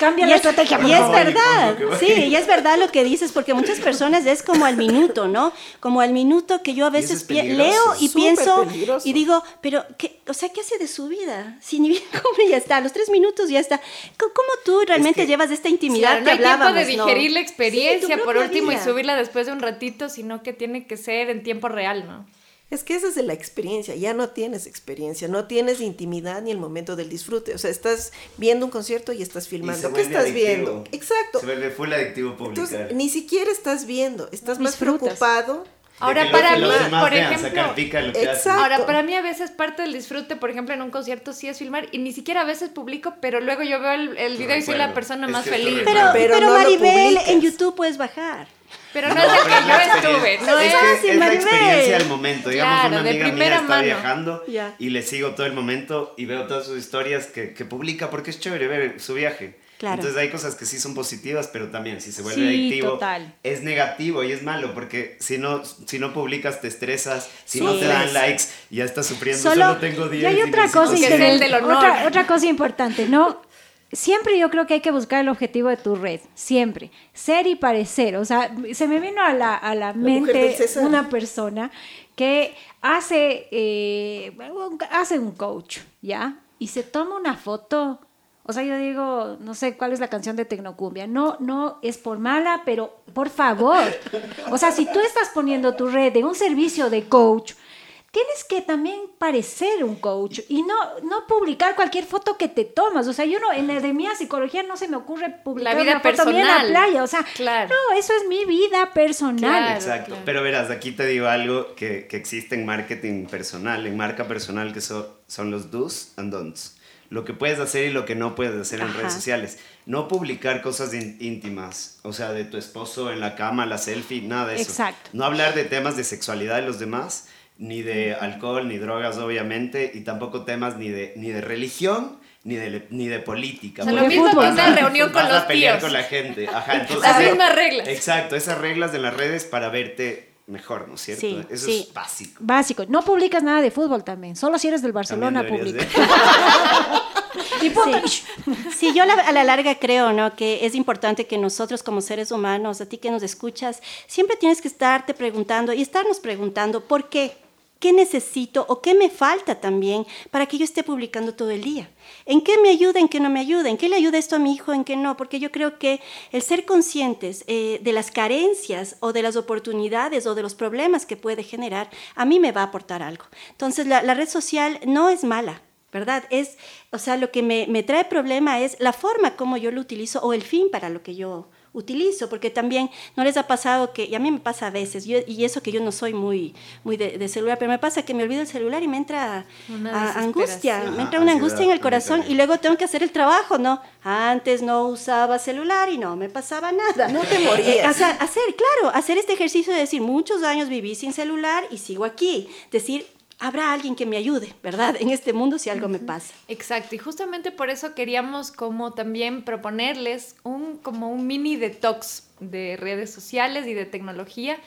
[SPEAKER 4] Cambia
[SPEAKER 3] Y
[SPEAKER 4] la
[SPEAKER 3] es,
[SPEAKER 4] estrategia, por
[SPEAKER 3] y es verdad, sí, y es verdad lo que dices, porque muchas personas es como al minuto, ¿no? Como al minuto que yo a veces
[SPEAKER 2] es
[SPEAKER 3] leo y pienso
[SPEAKER 5] peligroso.
[SPEAKER 3] y digo, pero, ¿qué, o sea, ¿qué hace de su vida? Si ni bien come ya está, a los tres minutos ya está. ¿Cómo, cómo tú realmente
[SPEAKER 2] que-
[SPEAKER 3] llevas esta intimidad
[SPEAKER 1] Claro, no
[SPEAKER 3] que
[SPEAKER 1] hay tiempo de
[SPEAKER 3] hablábamos, no?
[SPEAKER 1] digerir la
[SPEAKER 3] Sí,
[SPEAKER 1] experiencia por
[SPEAKER 3] propia
[SPEAKER 1] último
[SPEAKER 3] vida.
[SPEAKER 1] y subirla después de un ratito, sino que tiene que ser en tiempo real, ¿no?
[SPEAKER 5] Es que esa es de la experiencia, ya no tienes experiencia, no tienes intimidad ni el momento del disfrute. O sea, estás viendo un concierto y estás
[SPEAKER 2] Y
[SPEAKER 5] filmando. ¿Qué estás
[SPEAKER 2] adictivo.
[SPEAKER 5] viendo? Exacto.
[SPEAKER 2] Se vuelve full adictivo publicar.
[SPEAKER 5] Entonces, ni siquiera estás viendo, estás más preocupado
[SPEAKER 1] Ahora, para mí, por ejemplo. Ahora, para mí a veces parte del disfrute, por ejemplo, en un concierto sí es filmar y ni siquiera a veces publico, pero luego yo veo el, el video y soy la persona más feliz.
[SPEAKER 3] Pero,
[SPEAKER 5] Pero
[SPEAKER 3] pero,
[SPEAKER 5] no lo
[SPEAKER 3] Maribel, en YouTube puedes bajar.
[SPEAKER 1] Pero no,
[SPEAKER 2] No,
[SPEAKER 1] es el que yo
[SPEAKER 2] la
[SPEAKER 1] estuve, no
[SPEAKER 2] es,
[SPEAKER 1] es...
[SPEAKER 2] que es la experiencia del momento. Digamos,
[SPEAKER 1] Claro,
[SPEAKER 2] una
[SPEAKER 1] de
[SPEAKER 2] amiga
[SPEAKER 1] primera
[SPEAKER 2] mía está
[SPEAKER 1] mano.
[SPEAKER 2] viajando
[SPEAKER 3] Ya.
[SPEAKER 2] y le sigo todo el momento y veo todas sus historias que, que publica porque es chévere ver su viaje.
[SPEAKER 3] Claro.
[SPEAKER 2] Entonces hay cosas que sí son positivas, pero también si se vuelve
[SPEAKER 4] Sí,
[SPEAKER 2] adictivo
[SPEAKER 4] total.
[SPEAKER 2] es negativo y es malo porque si no, si no publicas te estresas, si
[SPEAKER 3] Sí.
[SPEAKER 2] no te dan likes ya estás sufriendo,
[SPEAKER 4] Solo,
[SPEAKER 2] solo, tengo 10.
[SPEAKER 4] y hay otra cosa
[SPEAKER 1] Que es
[SPEAKER 2] cien.
[SPEAKER 1] el
[SPEAKER 4] interesante,
[SPEAKER 1] del honor.
[SPEAKER 4] otra, otra cosa importante, ¿no? Siempre yo creo que hay que buscar el objetivo de tu red, siempre. Ser y parecer. O sea, se me vino a la, a la mente una persona que hace, eh, un- hace un coach, ¿ya? Y se toma una foto. O sea, yo digo, no sé cuál es la canción de Tecnocumbia. No, no es por mala, pero por favor. O sea, si tú estás poniendo tu red de un servicio de coach, tienes que también parecer un coach y no, no publicar cualquier foto que te tomas. O sea, yo no, en la de mía psicología no se me ocurre publicar
[SPEAKER 1] La vida
[SPEAKER 4] una foto mía en la
[SPEAKER 1] personal.
[SPEAKER 4] playa. O sea,
[SPEAKER 1] Claro.
[SPEAKER 4] no, eso es mi vida personal.
[SPEAKER 1] Claro.
[SPEAKER 2] Exacto,
[SPEAKER 1] claro.
[SPEAKER 2] pero verás, aquí te digo algo que, que existe en marketing personal, en marca personal, que son, son los do's and don'ts. Lo que puedes hacer y lo que no puedes hacer en
[SPEAKER 3] Ajá.
[SPEAKER 2] redes sociales. No publicar cosas in- íntimas, o sea, de tu esposo en la cama, la selfie, nada de eso.
[SPEAKER 4] Exacto.
[SPEAKER 2] No hablar de temas de sexualidad de los demás, ni de alcohol, ni drogas, obviamente, y tampoco temas ni de, ni de religión, ni de, ni de política.
[SPEAKER 1] O sea, lo mismo
[SPEAKER 4] que una
[SPEAKER 1] reunión con
[SPEAKER 2] vas
[SPEAKER 1] los
[SPEAKER 2] a pelear
[SPEAKER 1] tíos.
[SPEAKER 2] con la gente. Ajá, entonces,
[SPEAKER 1] Las mismas reglas.
[SPEAKER 2] Exacto, esas reglas de las redes para verte mejor, ¿no es cierto?
[SPEAKER 3] Sí,
[SPEAKER 2] Eso
[SPEAKER 3] sí.
[SPEAKER 2] es básico.
[SPEAKER 4] Básico. No publicas nada de fútbol también. Solo si eres del Barcelona publicas.
[SPEAKER 3] Sí, yo a la, a la larga creo, ¿no? Que es importante que nosotros como seres humanos, a ti que nos escuchas, siempre tienes que estarte preguntando y estarnos preguntando por qué. ¿Qué necesito o qué me falta también para que yo esté publicando todo el día? ¿En qué me ayuda, en qué no me ayuda? ¿En qué le ayuda esto a mi hijo, en qué no? Porque yo creo que el ser conscientes eh, de las carencias o de las oportunidades o de los problemas que puede generar, a mí me va a aportar algo. Entonces, la, la red social no es mala, ¿verdad? Es, o sea, lo que me, me trae problema es la forma como yo lo utilizo o el fin para lo que yo utilizo, porque también no les ha pasado que, y a mí me pasa a veces, yo, y eso que yo no soy muy, muy de, de celular, pero me pasa que me olvido el celular y me entra a- angustia,
[SPEAKER 2] Ajá,
[SPEAKER 3] me entra una angustia en el corazón y luego tengo que hacer el trabajo, ¿no? Antes no usaba celular y no me pasaba nada.
[SPEAKER 5] No te morías.
[SPEAKER 3] Eh, o sea, hacer, claro, hacer este ejercicio de decir, muchos años viví sin celular y sigo aquí. Decir, habrá alguien que me ayude, ¿verdad? En este mundo si algo me pasa.
[SPEAKER 1] Exacto, y justamente por eso queríamos como también proponerles un como un mini detox de redes sociales y de tecnología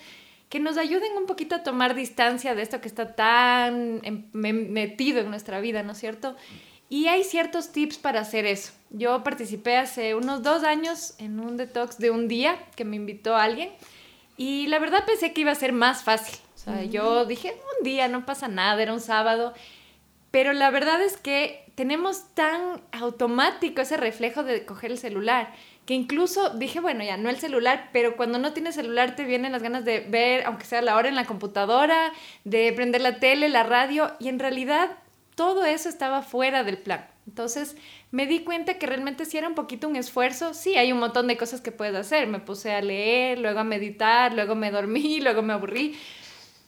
[SPEAKER 1] que nos ayuden un poquito a tomar distancia de esto que está tan em- me- metido en nuestra vida, ¿no es cierto? Y hay ciertos tips para hacer eso. Yo participé hace unos dos años en un detox de un día que me invitó alguien y la verdad pensé que iba a ser más fácil. O sea, yo dije, un día, no pasa nada, era un sábado. Pero la verdad es que tenemos tan automático ese reflejo de coger el celular, que incluso dije, bueno, ya no el celular, pero cuando no tienes celular te vienen las ganas de ver, aunque sea la hora en la computadora, de prender la tele, la radio, y en realidad todo eso estaba fuera del plan. Entonces me di cuenta que realmente sí era un poquito un esfuerzo. Sí, hay un montón de cosas que puedes hacer. Me puse a leer, luego a meditar, luego me dormí, luego me aburrí.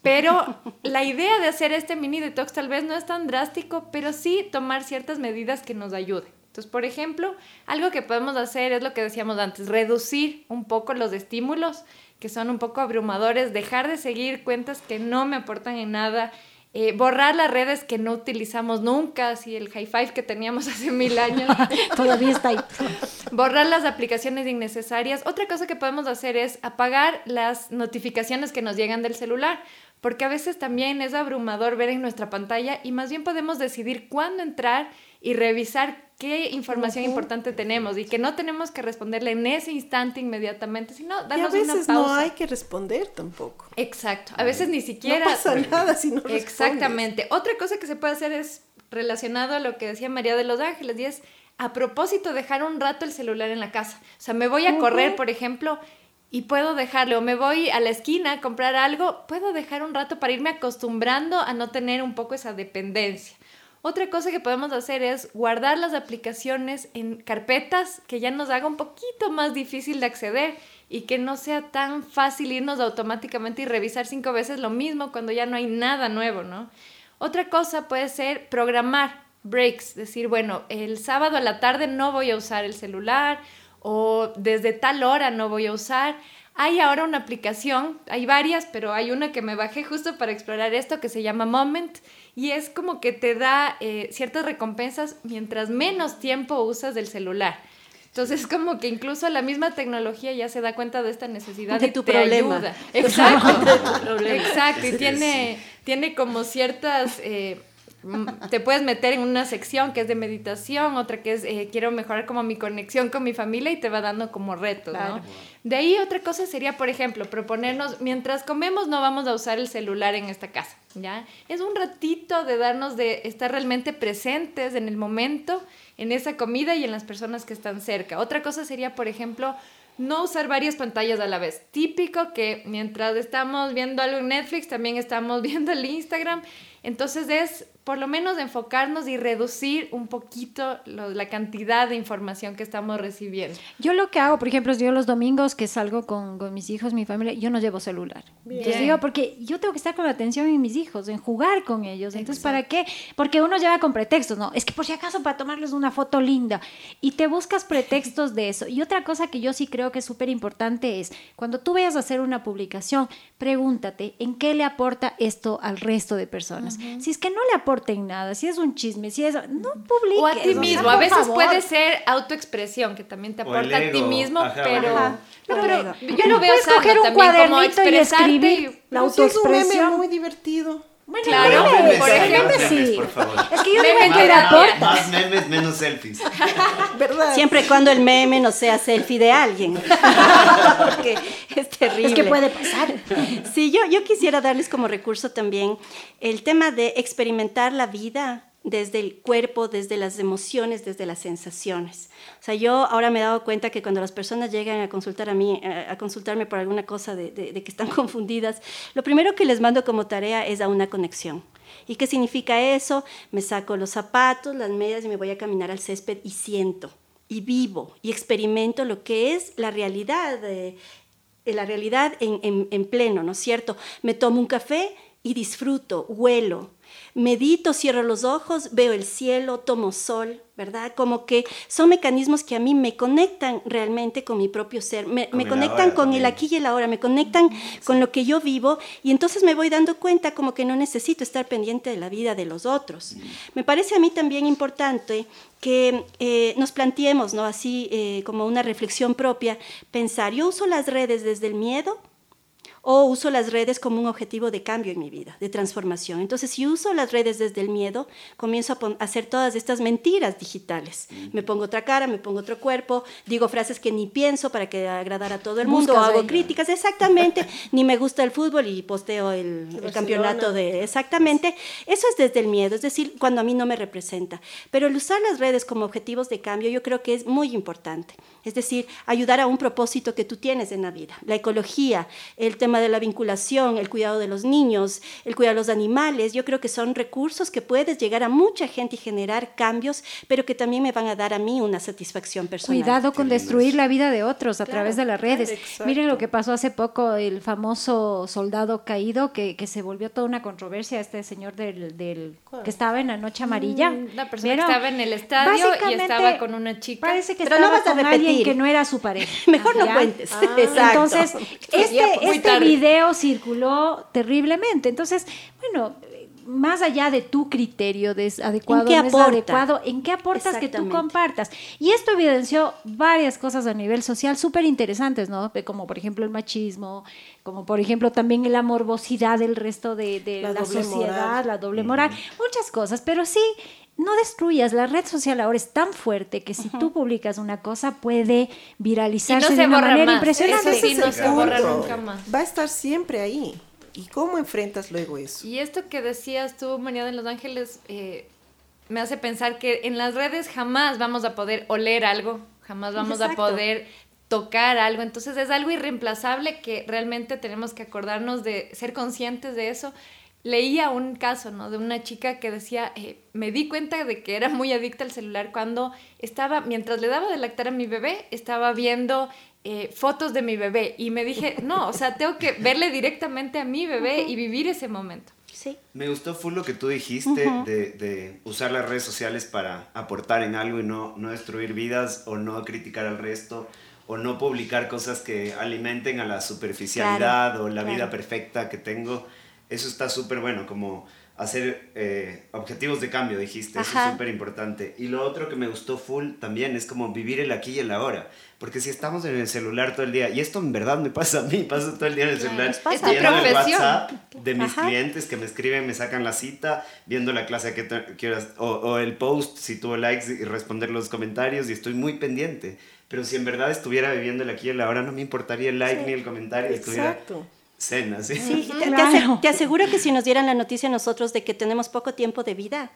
[SPEAKER 1] Pero la idea de hacer este mini detox tal vez no es tan drástico, pero sí tomar ciertas medidas que nos ayuden. Entonces, por ejemplo, algo que podemos hacer es lo que decíamos antes, reducir un poco los estímulos que son un poco abrumadores, dejar de seguir cuentas que no me aportan en nada, eh, borrar las redes que no utilizamos nunca, así el high five que teníamos hace mil años.
[SPEAKER 4] Todavía está ahí.
[SPEAKER 1] Borrar las aplicaciones innecesarias. Otra cosa que podemos hacer es apagar las notificaciones que nos llegan del celular, porque a veces también es abrumador ver en nuestra pantalla y más bien podemos decidir cuándo entrar y revisar qué información importante tenemos y que no tenemos que responderle en ese instante inmediatamente, sino
[SPEAKER 5] a
[SPEAKER 1] darnos una
[SPEAKER 5] veces
[SPEAKER 1] pausa.
[SPEAKER 5] no hay que responder tampoco.
[SPEAKER 1] Exacto, a veces ni siquiera...
[SPEAKER 5] No pasa nada si no respondes.
[SPEAKER 1] Exactamente. Otra cosa que se puede hacer es relacionado a lo que decía María de los Ángeles y es a propósito dejar un rato el celular en la casa. O sea, me voy a correr, por ejemplo, y puedo dejarlo. O me voy a la esquina a comprar algo, puedo dejar un rato para irme acostumbrando a no tener un poco esa dependencia. Otra cosa que podemos hacer es guardar las aplicaciones en carpetas que ya nos haga un poquito más difícil de acceder y que no sea tan fácil irnos automáticamente y revisar cinco veces lo mismo cuando ya no hay nada nuevo, ¿no? Otra cosa puede ser programar breaks, decir, bueno, el sábado a la tarde no voy a usar el celular o desde tal hora no voy a usar. Hay ahora una aplicación, hay varias, pero hay una que me bajé justo para explorar esto que se llama Moment y es como que te da eh, ciertas recompensas mientras menos tiempo usas del celular. Entonces, como que incluso la misma tecnología ya se da cuenta de esta necesidad
[SPEAKER 3] de
[SPEAKER 1] y
[SPEAKER 3] tu
[SPEAKER 1] te
[SPEAKER 3] problema.
[SPEAKER 1] ayuda. Exacto. Exacto. Y tiene, tiene como ciertas. eh, te puedes meter en una sección que es de meditación, otra que es eh, quiero mejorar como mi conexión con mi familia y te va dando como retos,
[SPEAKER 3] Claro.
[SPEAKER 1] ¿no? De ahí otra cosa sería, por ejemplo, proponernos, mientras comemos no vamos a usar el celular en esta casa, ¿ya? Es un ratito de darnos de estar realmente presentes en el momento, en esa comida y en las personas que están cerca. Otra cosa sería, por ejemplo, no usar varias pantallas a la vez. Típico que mientras estamos viendo algo en Netflix, también estamos viendo el Instagram. Entonces es por lo menos enfocarnos y reducir un poquito lo- la cantidad de información que estamos recibiendo.
[SPEAKER 4] Yo lo que hago, por ejemplo, es yo los domingos que salgo con, con mis hijos, mi familia, yo no llevo celular. Les
[SPEAKER 1] Bien.
[SPEAKER 4] digo, porque yo tengo que estar con la atención en mis hijos, en jugar con ellos. Entonces, ¿para qué? Porque uno lleva con pretextos, ¿no? Es que por si acaso para tomarles una foto linda. Y te buscas pretextos de eso. Y otra cosa que yo sí creo que es súper importante es, cuando tú vayas a hacer una publicación, pregúntate en qué le aporta esto al resto de personas. Si es que no le aporten nada, si es un chisme, si es... No publiques.
[SPEAKER 1] O a ti
[SPEAKER 4] sea,
[SPEAKER 1] mismo. A veces
[SPEAKER 4] favor.
[SPEAKER 1] puede ser autoexpresión, que también te aporta a ti mismo,
[SPEAKER 2] ajá,
[SPEAKER 1] pero,
[SPEAKER 3] ajá.
[SPEAKER 1] pero, yo lo veo
[SPEAKER 4] puedes coger un
[SPEAKER 1] también como
[SPEAKER 4] cuadernito y escribir la
[SPEAKER 5] No, sí es un meme
[SPEAKER 4] autoexpresión.
[SPEAKER 5] muy divertido.
[SPEAKER 4] Bueno,
[SPEAKER 1] Claro,
[SPEAKER 4] memes,
[SPEAKER 1] por ejemplo,
[SPEAKER 2] memes,
[SPEAKER 4] sí.
[SPEAKER 2] por favor.
[SPEAKER 4] Es que yo que le
[SPEAKER 1] terapia.
[SPEAKER 4] aporta.
[SPEAKER 2] Más memes, menos selfies.
[SPEAKER 5] ¿Verdad?
[SPEAKER 3] Siempre y cuando el meme no sea selfie de alguien. Porque es terrible.
[SPEAKER 4] Es que puede pasar.
[SPEAKER 3] Sí, yo, yo quisiera darles como recurso también el tema de experimentar la vida desde el cuerpo, desde las emociones, desde las sensaciones. O sea, yo ahora me he dado cuenta que cuando las personas llegan a consultar a mí, eh, a consultarme por alguna cosa de, que están confundidas, lo primero que les mando como tarea es a una conexión. ¿Y qué significa eso? Me saco los zapatos, las medias y me voy a caminar al césped y siento, y vivo, y experimento lo que es la realidad. eh, eh, la realidad en- en pleno, ¿no es cierto? Me tomo un café y disfruto, huelo, medito, cierro los ojos, veo el cielo, tomo sol, ¿verdad? Como que son mecanismos que a mí me conectan realmente con mi propio ser, me,
[SPEAKER 2] Con
[SPEAKER 3] me
[SPEAKER 2] el
[SPEAKER 3] conectan con el aquí y el ahora, me conectan con lo que yo vivo y entonces me voy dando cuenta como que no necesito estar pendiente de la vida de los otros. Me parece a mí también importante que eh, nos planteemos, ¿no? Así eh, como una reflexión propia, pensar, yo uso las redes desde el miedo o uso las redes como un objetivo de cambio en mi vida, de transformación. Entonces, si uso las redes desde el miedo, comienzo a, a hacer todas estas mentiras digitales. Me pongo otra cara, me pongo otro cuerpo, digo frases que ni pienso para que agradar a todo el mundo, o
[SPEAKER 4] Buscas
[SPEAKER 3] hago
[SPEAKER 4] ahí.
[SPEAKER 3] críticas, exactamente, ni me gusta el fútbol y posteo el, el campeonato de... Exactamente, eso es desde el miedo, es decir, cuando a mí no me representa. Pero el usar las redes como objetivos de cambio yo creo que es muy importante. Es decir, ayudar a un propósito que tú tienes en la vida. La ecología, el tema de la vinculación, el cuidado de los niños, el cuidado de los animales, yo creo que son recursos que puedes llegar a mucha gente y generar cambios, pero que también me van a dar a mí una satisfacción personal.
[SPEAKER 4] Cuidado con destruir la vida de otros a
[SPEAKER 3] Claro,
[SPEAKER 4] través de las redes. Miren lo que pasó hace poco, el famoso soldado caído que, que se volvió toda una controversia, este señor del, del que estaba en la noche amarilla.
[SPEAKER 1] La persona
[SPEAKER 4] ¿Vieron?
[SPEAKER 1] que estaba en el estadio y estaba con una chica.
[SPEAKER 4] Parece que
[SPEAKER 3] Pero no
[SPEAKER 4] estaba
[SPEAKER 3] vas a
[SPEAKER 4] con alguien que no era su pareja.
[SPEAKER 3] Mejor no cuentes.
[SPEAKER 5] Ah,
[SPEAKER 3] Exacto.
[SPEAKER 4] Entonces, este,
[SPEAKER 1] muy
[SPEAKER 4] este
[SPEAKER 1] tarde.
[SPEAKER 4] Video circuló terriblemente. Entonces, bueno, más allá de tu criterio de es adecuado
[SPEAKER 3] ¿En qué
[SPEAKER 4] no es adecuado, ¿en qué aportas que tú compartas? Y esto evidenció varias cosas a nivel social súper interesantes, ¿no? Como por ejemplo el machismo, como por ejemplo también la morbosidad del resto de, de la, sociedad,
[SPEAKER 5] moral.
[SPEAKER 4] la doble moral, muchas cosas, pero sí. No destruyas, la red social ahora es tan fuerte que si tú publicas una cosa puede viralizarse
[SPEAKER 1] Y no se
[SPEAKER 4] de una manera
[SPEAKER 1] más.
[SPEAKER 4] impresionante.
[SPEAKER 1] Eso sí,
[SPEAKER 5] Ese
[SPEAKER 1] no se borra nunca más.
[SPEAKER 5] Va a estar siempre ahí. ¿Y cómo enfrentas luego eso?
[SPEAKER 1] Y esto que decías tú, María de los Ángeles, eh, me hace pensar que en las redes jamás vamos a poder oler algo, jamás vamos a poder tocar algo. Entonces es algo irreemplazable que realmente tenemos que acordarnos de ser conscientes de eso. Leía un caso, ¿no? De una chica que decía, eh, me di cuenta de que era muy adicta al celular cuando estaba, mientras le daba de lactar a mi bebé, estaba viendo eh, fotos de mi bebé. Y me dije, no, o sea, tengo que verle directamente a mi bebé y vivir ese momento.
[SPEAKER 3] Sí.
[SPEAKER 2] Me gustó full lo que tú dijiste de, de usar las redes sociales para aportar en algo y no, no destruir vidas o no criticar al resto o no publicar cosas que alimenten a la superficialidad
[SPEAKER 3] Claro,
[SPEAKER 2] o la vida perfecta que tengo. Eso está súper bueno, como hacer eh, objetivos de cambio, dijiste, eso
[SPEAKER 3] Ajá.
[SPEAKER 2] es súper importante. Y lo otro que me gustó full también es como vivir el aquí y el ahora. Porque si estamos en el celular todo el día, y esto en verdad me pasa a mí, paso todo el día en el celular,
[SPEAKER 3] pasa.
[SPEAKER 2] Viendo el. WhatsApp de mis
[SPEAKER 3] Ajá.
[SPEAKER 2] clientes que me escriben, me sacan la cita, viendo la clase que quieras, o, o el post, si tuvo likes y responder los comentarios, y estoy muy pendiente. Pero si en verdad estuviera viviendo el aquí y el ahora, no me importaría el like ni el comentario, estuviera
[SPEAKER 5] Exacto.
[SPEAKER 2] Cena, ¿sí?
[SPEAKER 3] Sí, te,
[SPEAKER 4] Claro.
[SPEAKER 3] aseguro que si nos dieran la noticia nosotros de que tenemos poco tiempo de vida,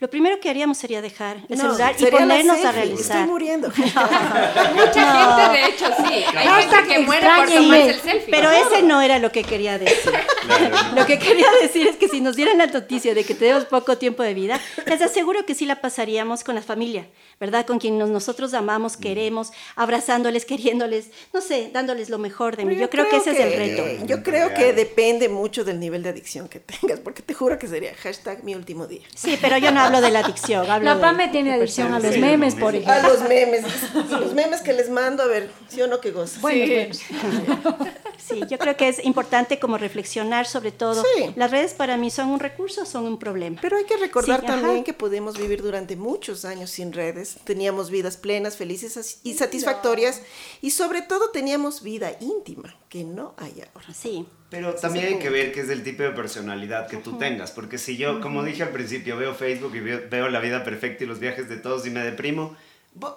[SPEAKER 3] lo primero que haríamos sería dejar el
[SPEAKER 5] No,
[SPEAKER 3] celular y ponernos a realizar.
[SPEAKER 5] Estoy muriendo.
[SPEAKER 1] Mucha gente, de hecho, sí. Hay
[SPEAKER 4] Hashtag
[SPEAKER 1] gente que muere por tomarse el selfie.
[SPEAKER 3] Pero ese no era lo que quería decir.
[SPEAKER 2] Claro, ¿no?
[SPEAKER 3] Lo que quería decir es que si nos dieran la noticia de que tenemos poco tiempo de vida, les aseguro que sí la pasaríamos con la familia, ¿verdad? Con quien nos- nosotros amamos, queremos, abrazándoles, queriéndoles, no sé, dándoles lo mejor de mí. Yo, creo, que ese es el reto.
[SPEAKER 5] Yo creo que depende mucho del nivel de adicción que tengas, porque te juro que sería hashtag mi último día.
[SPEAKER 3] Sí, pero yo no hablo de la adicción, hablo
[SPEAKER 4] La
[SPEAKER 3] de-
[SPEAKER 4] Pame tiene adicción a los
[SPEAKER 2] Sí,
[SPEAKER 4] memes, por
[SPEAKER 5] A
[SPEAKER 4] ejemplo.
[SPEAKER 5] los memes, los memes que les mando, a ver, sí o no que gozas.
[SPEAKER 4] Bueno,
[SPEAKER 1] Sí.
[SPEAKER 4] bueno.
[SPEAKER 3] Sí, yo creo que es importante como reflexionar sobre todo.
[SPEAKER 5] Sí.
[SPEAKER 3] Las redes para mí son un recurso, son un problema.
[SPEAKER 5] Pero hay que recordar
[SPEAKER 3] Sí, ajá.
[SPEAKER 5] también que podemos vivir durante muchos años sin redes. Teníamos vidas plenas, felices y satisfactorias. Y sobre todo teníamos vida íntima, que no hay ahora.
[SPEAKER 3] Sí.
[SPEAKER 2] Pero también hay que ver qué es el tipo de personalidad que tú tengas, porque si yo, como dije al principio, veo Facebook y veo, veo la vida perfecta y los viajes de todos y me deprimo,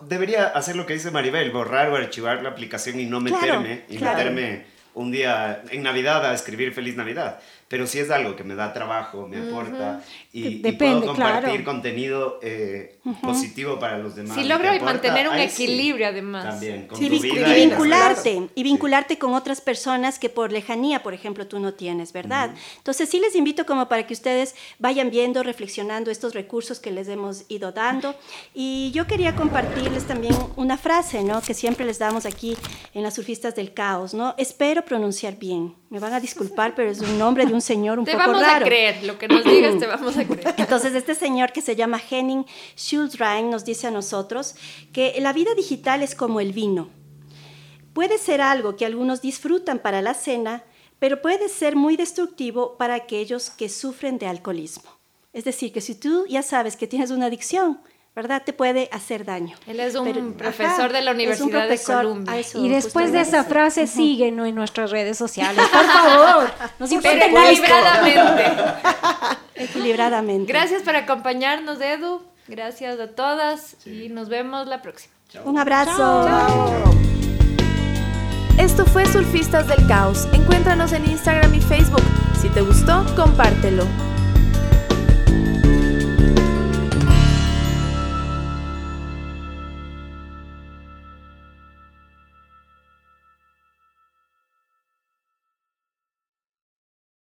[SPEAKER 2] debería hacer lo que dice Maribel, borrar o archivar la aplicación y no
[SPEAKER 3] Claro,
[SPEAKER 2] meterme, y
[SPEAKER 3] claro.
[SPEAKER 2] meterme un día en Navidad a escribir Feliz Navidad. Pero si es algo que me da trabajo, me aporta y
[SPEAKER 4] Depende,
[SPEAKER 2] puedo compartir
[SPEAKER 4] claro.
[SPEAKER 2] contenido eh, positivo para los demás.
[SPEAKER 1] Si
[SPEAKER 2] y
[SPEAKER 1] logro mantener un
[SPEAKER 2] ahí sí.
[SPEAKER 1] equilibrio, además.
[SPEAKER 2] También, con
[SPEAKER 3] Sí,
[SPEAKER 2] tu vida
[SPEAKER 3] y
[SPEAKER 2] y
[SPEAKER 3] vincularte,
[SPEAKER 2] redes.
[SPEAKER 3] y vincularte con otras personas que por lejanía, por ejemplo, tú no tienes, ¿verdad? Entonces sí les invito como para que ustedes vayan viendo, reflexionando estos recursos que les hemos ido dando. Y yo quería compartirles también una frase, ¿no? Que siempre les damos aquí en las surfistas del caos, ¿no? Espero pronunciar bien. Me van a disculpar, pero es un nombre de un señor un
[SPEAKER 1] Te
[SPEAKER 3] poco
[SPEAKER 1] vamos
[SPEAKER 3] raro.
[SPEAKER 1] a creer, lo que nos digas te vamos a.
[SPEAKER 3] Entonces, este señor que se llama Henning Schulzrein nos dice a nosotros que la vida digital es como el vino. Puede ser algo que algunos disfrutan para la cena, pero puede ser muy destructivo para aquellos que sufren de alcoholismo. Es decir, que si tú ya sabes que tienes una adicción, ¿verdad? Te puede hacer daño.
[SPEAKER 1] Él es un
[SPEAKER 3] Pero-
[SPEAKER 1] profesor de la Universidad de
[SPEAKER 3] profesor,
[SPEAKER 1] Columbia.
[SPEAKER 3] a eso
[SPEAKER 4] Y después de esa frase, síguenos en nuestras redes sociales, por favor. Nos
[SPEAKER 1] equilibradamente.
[SPEAKER 3] Equilibradamente.
[SPEAKER 1] Gracias por acompañarnos, Edu. Gracias a todas y nos vemos la próxima.
[SPEAKER 3] Un abrazo.
[SPEAKER 6] Esto fue Surfistas del Caos. Encuéntranos en Instagram y Facebook. Si te gustó, compártelo.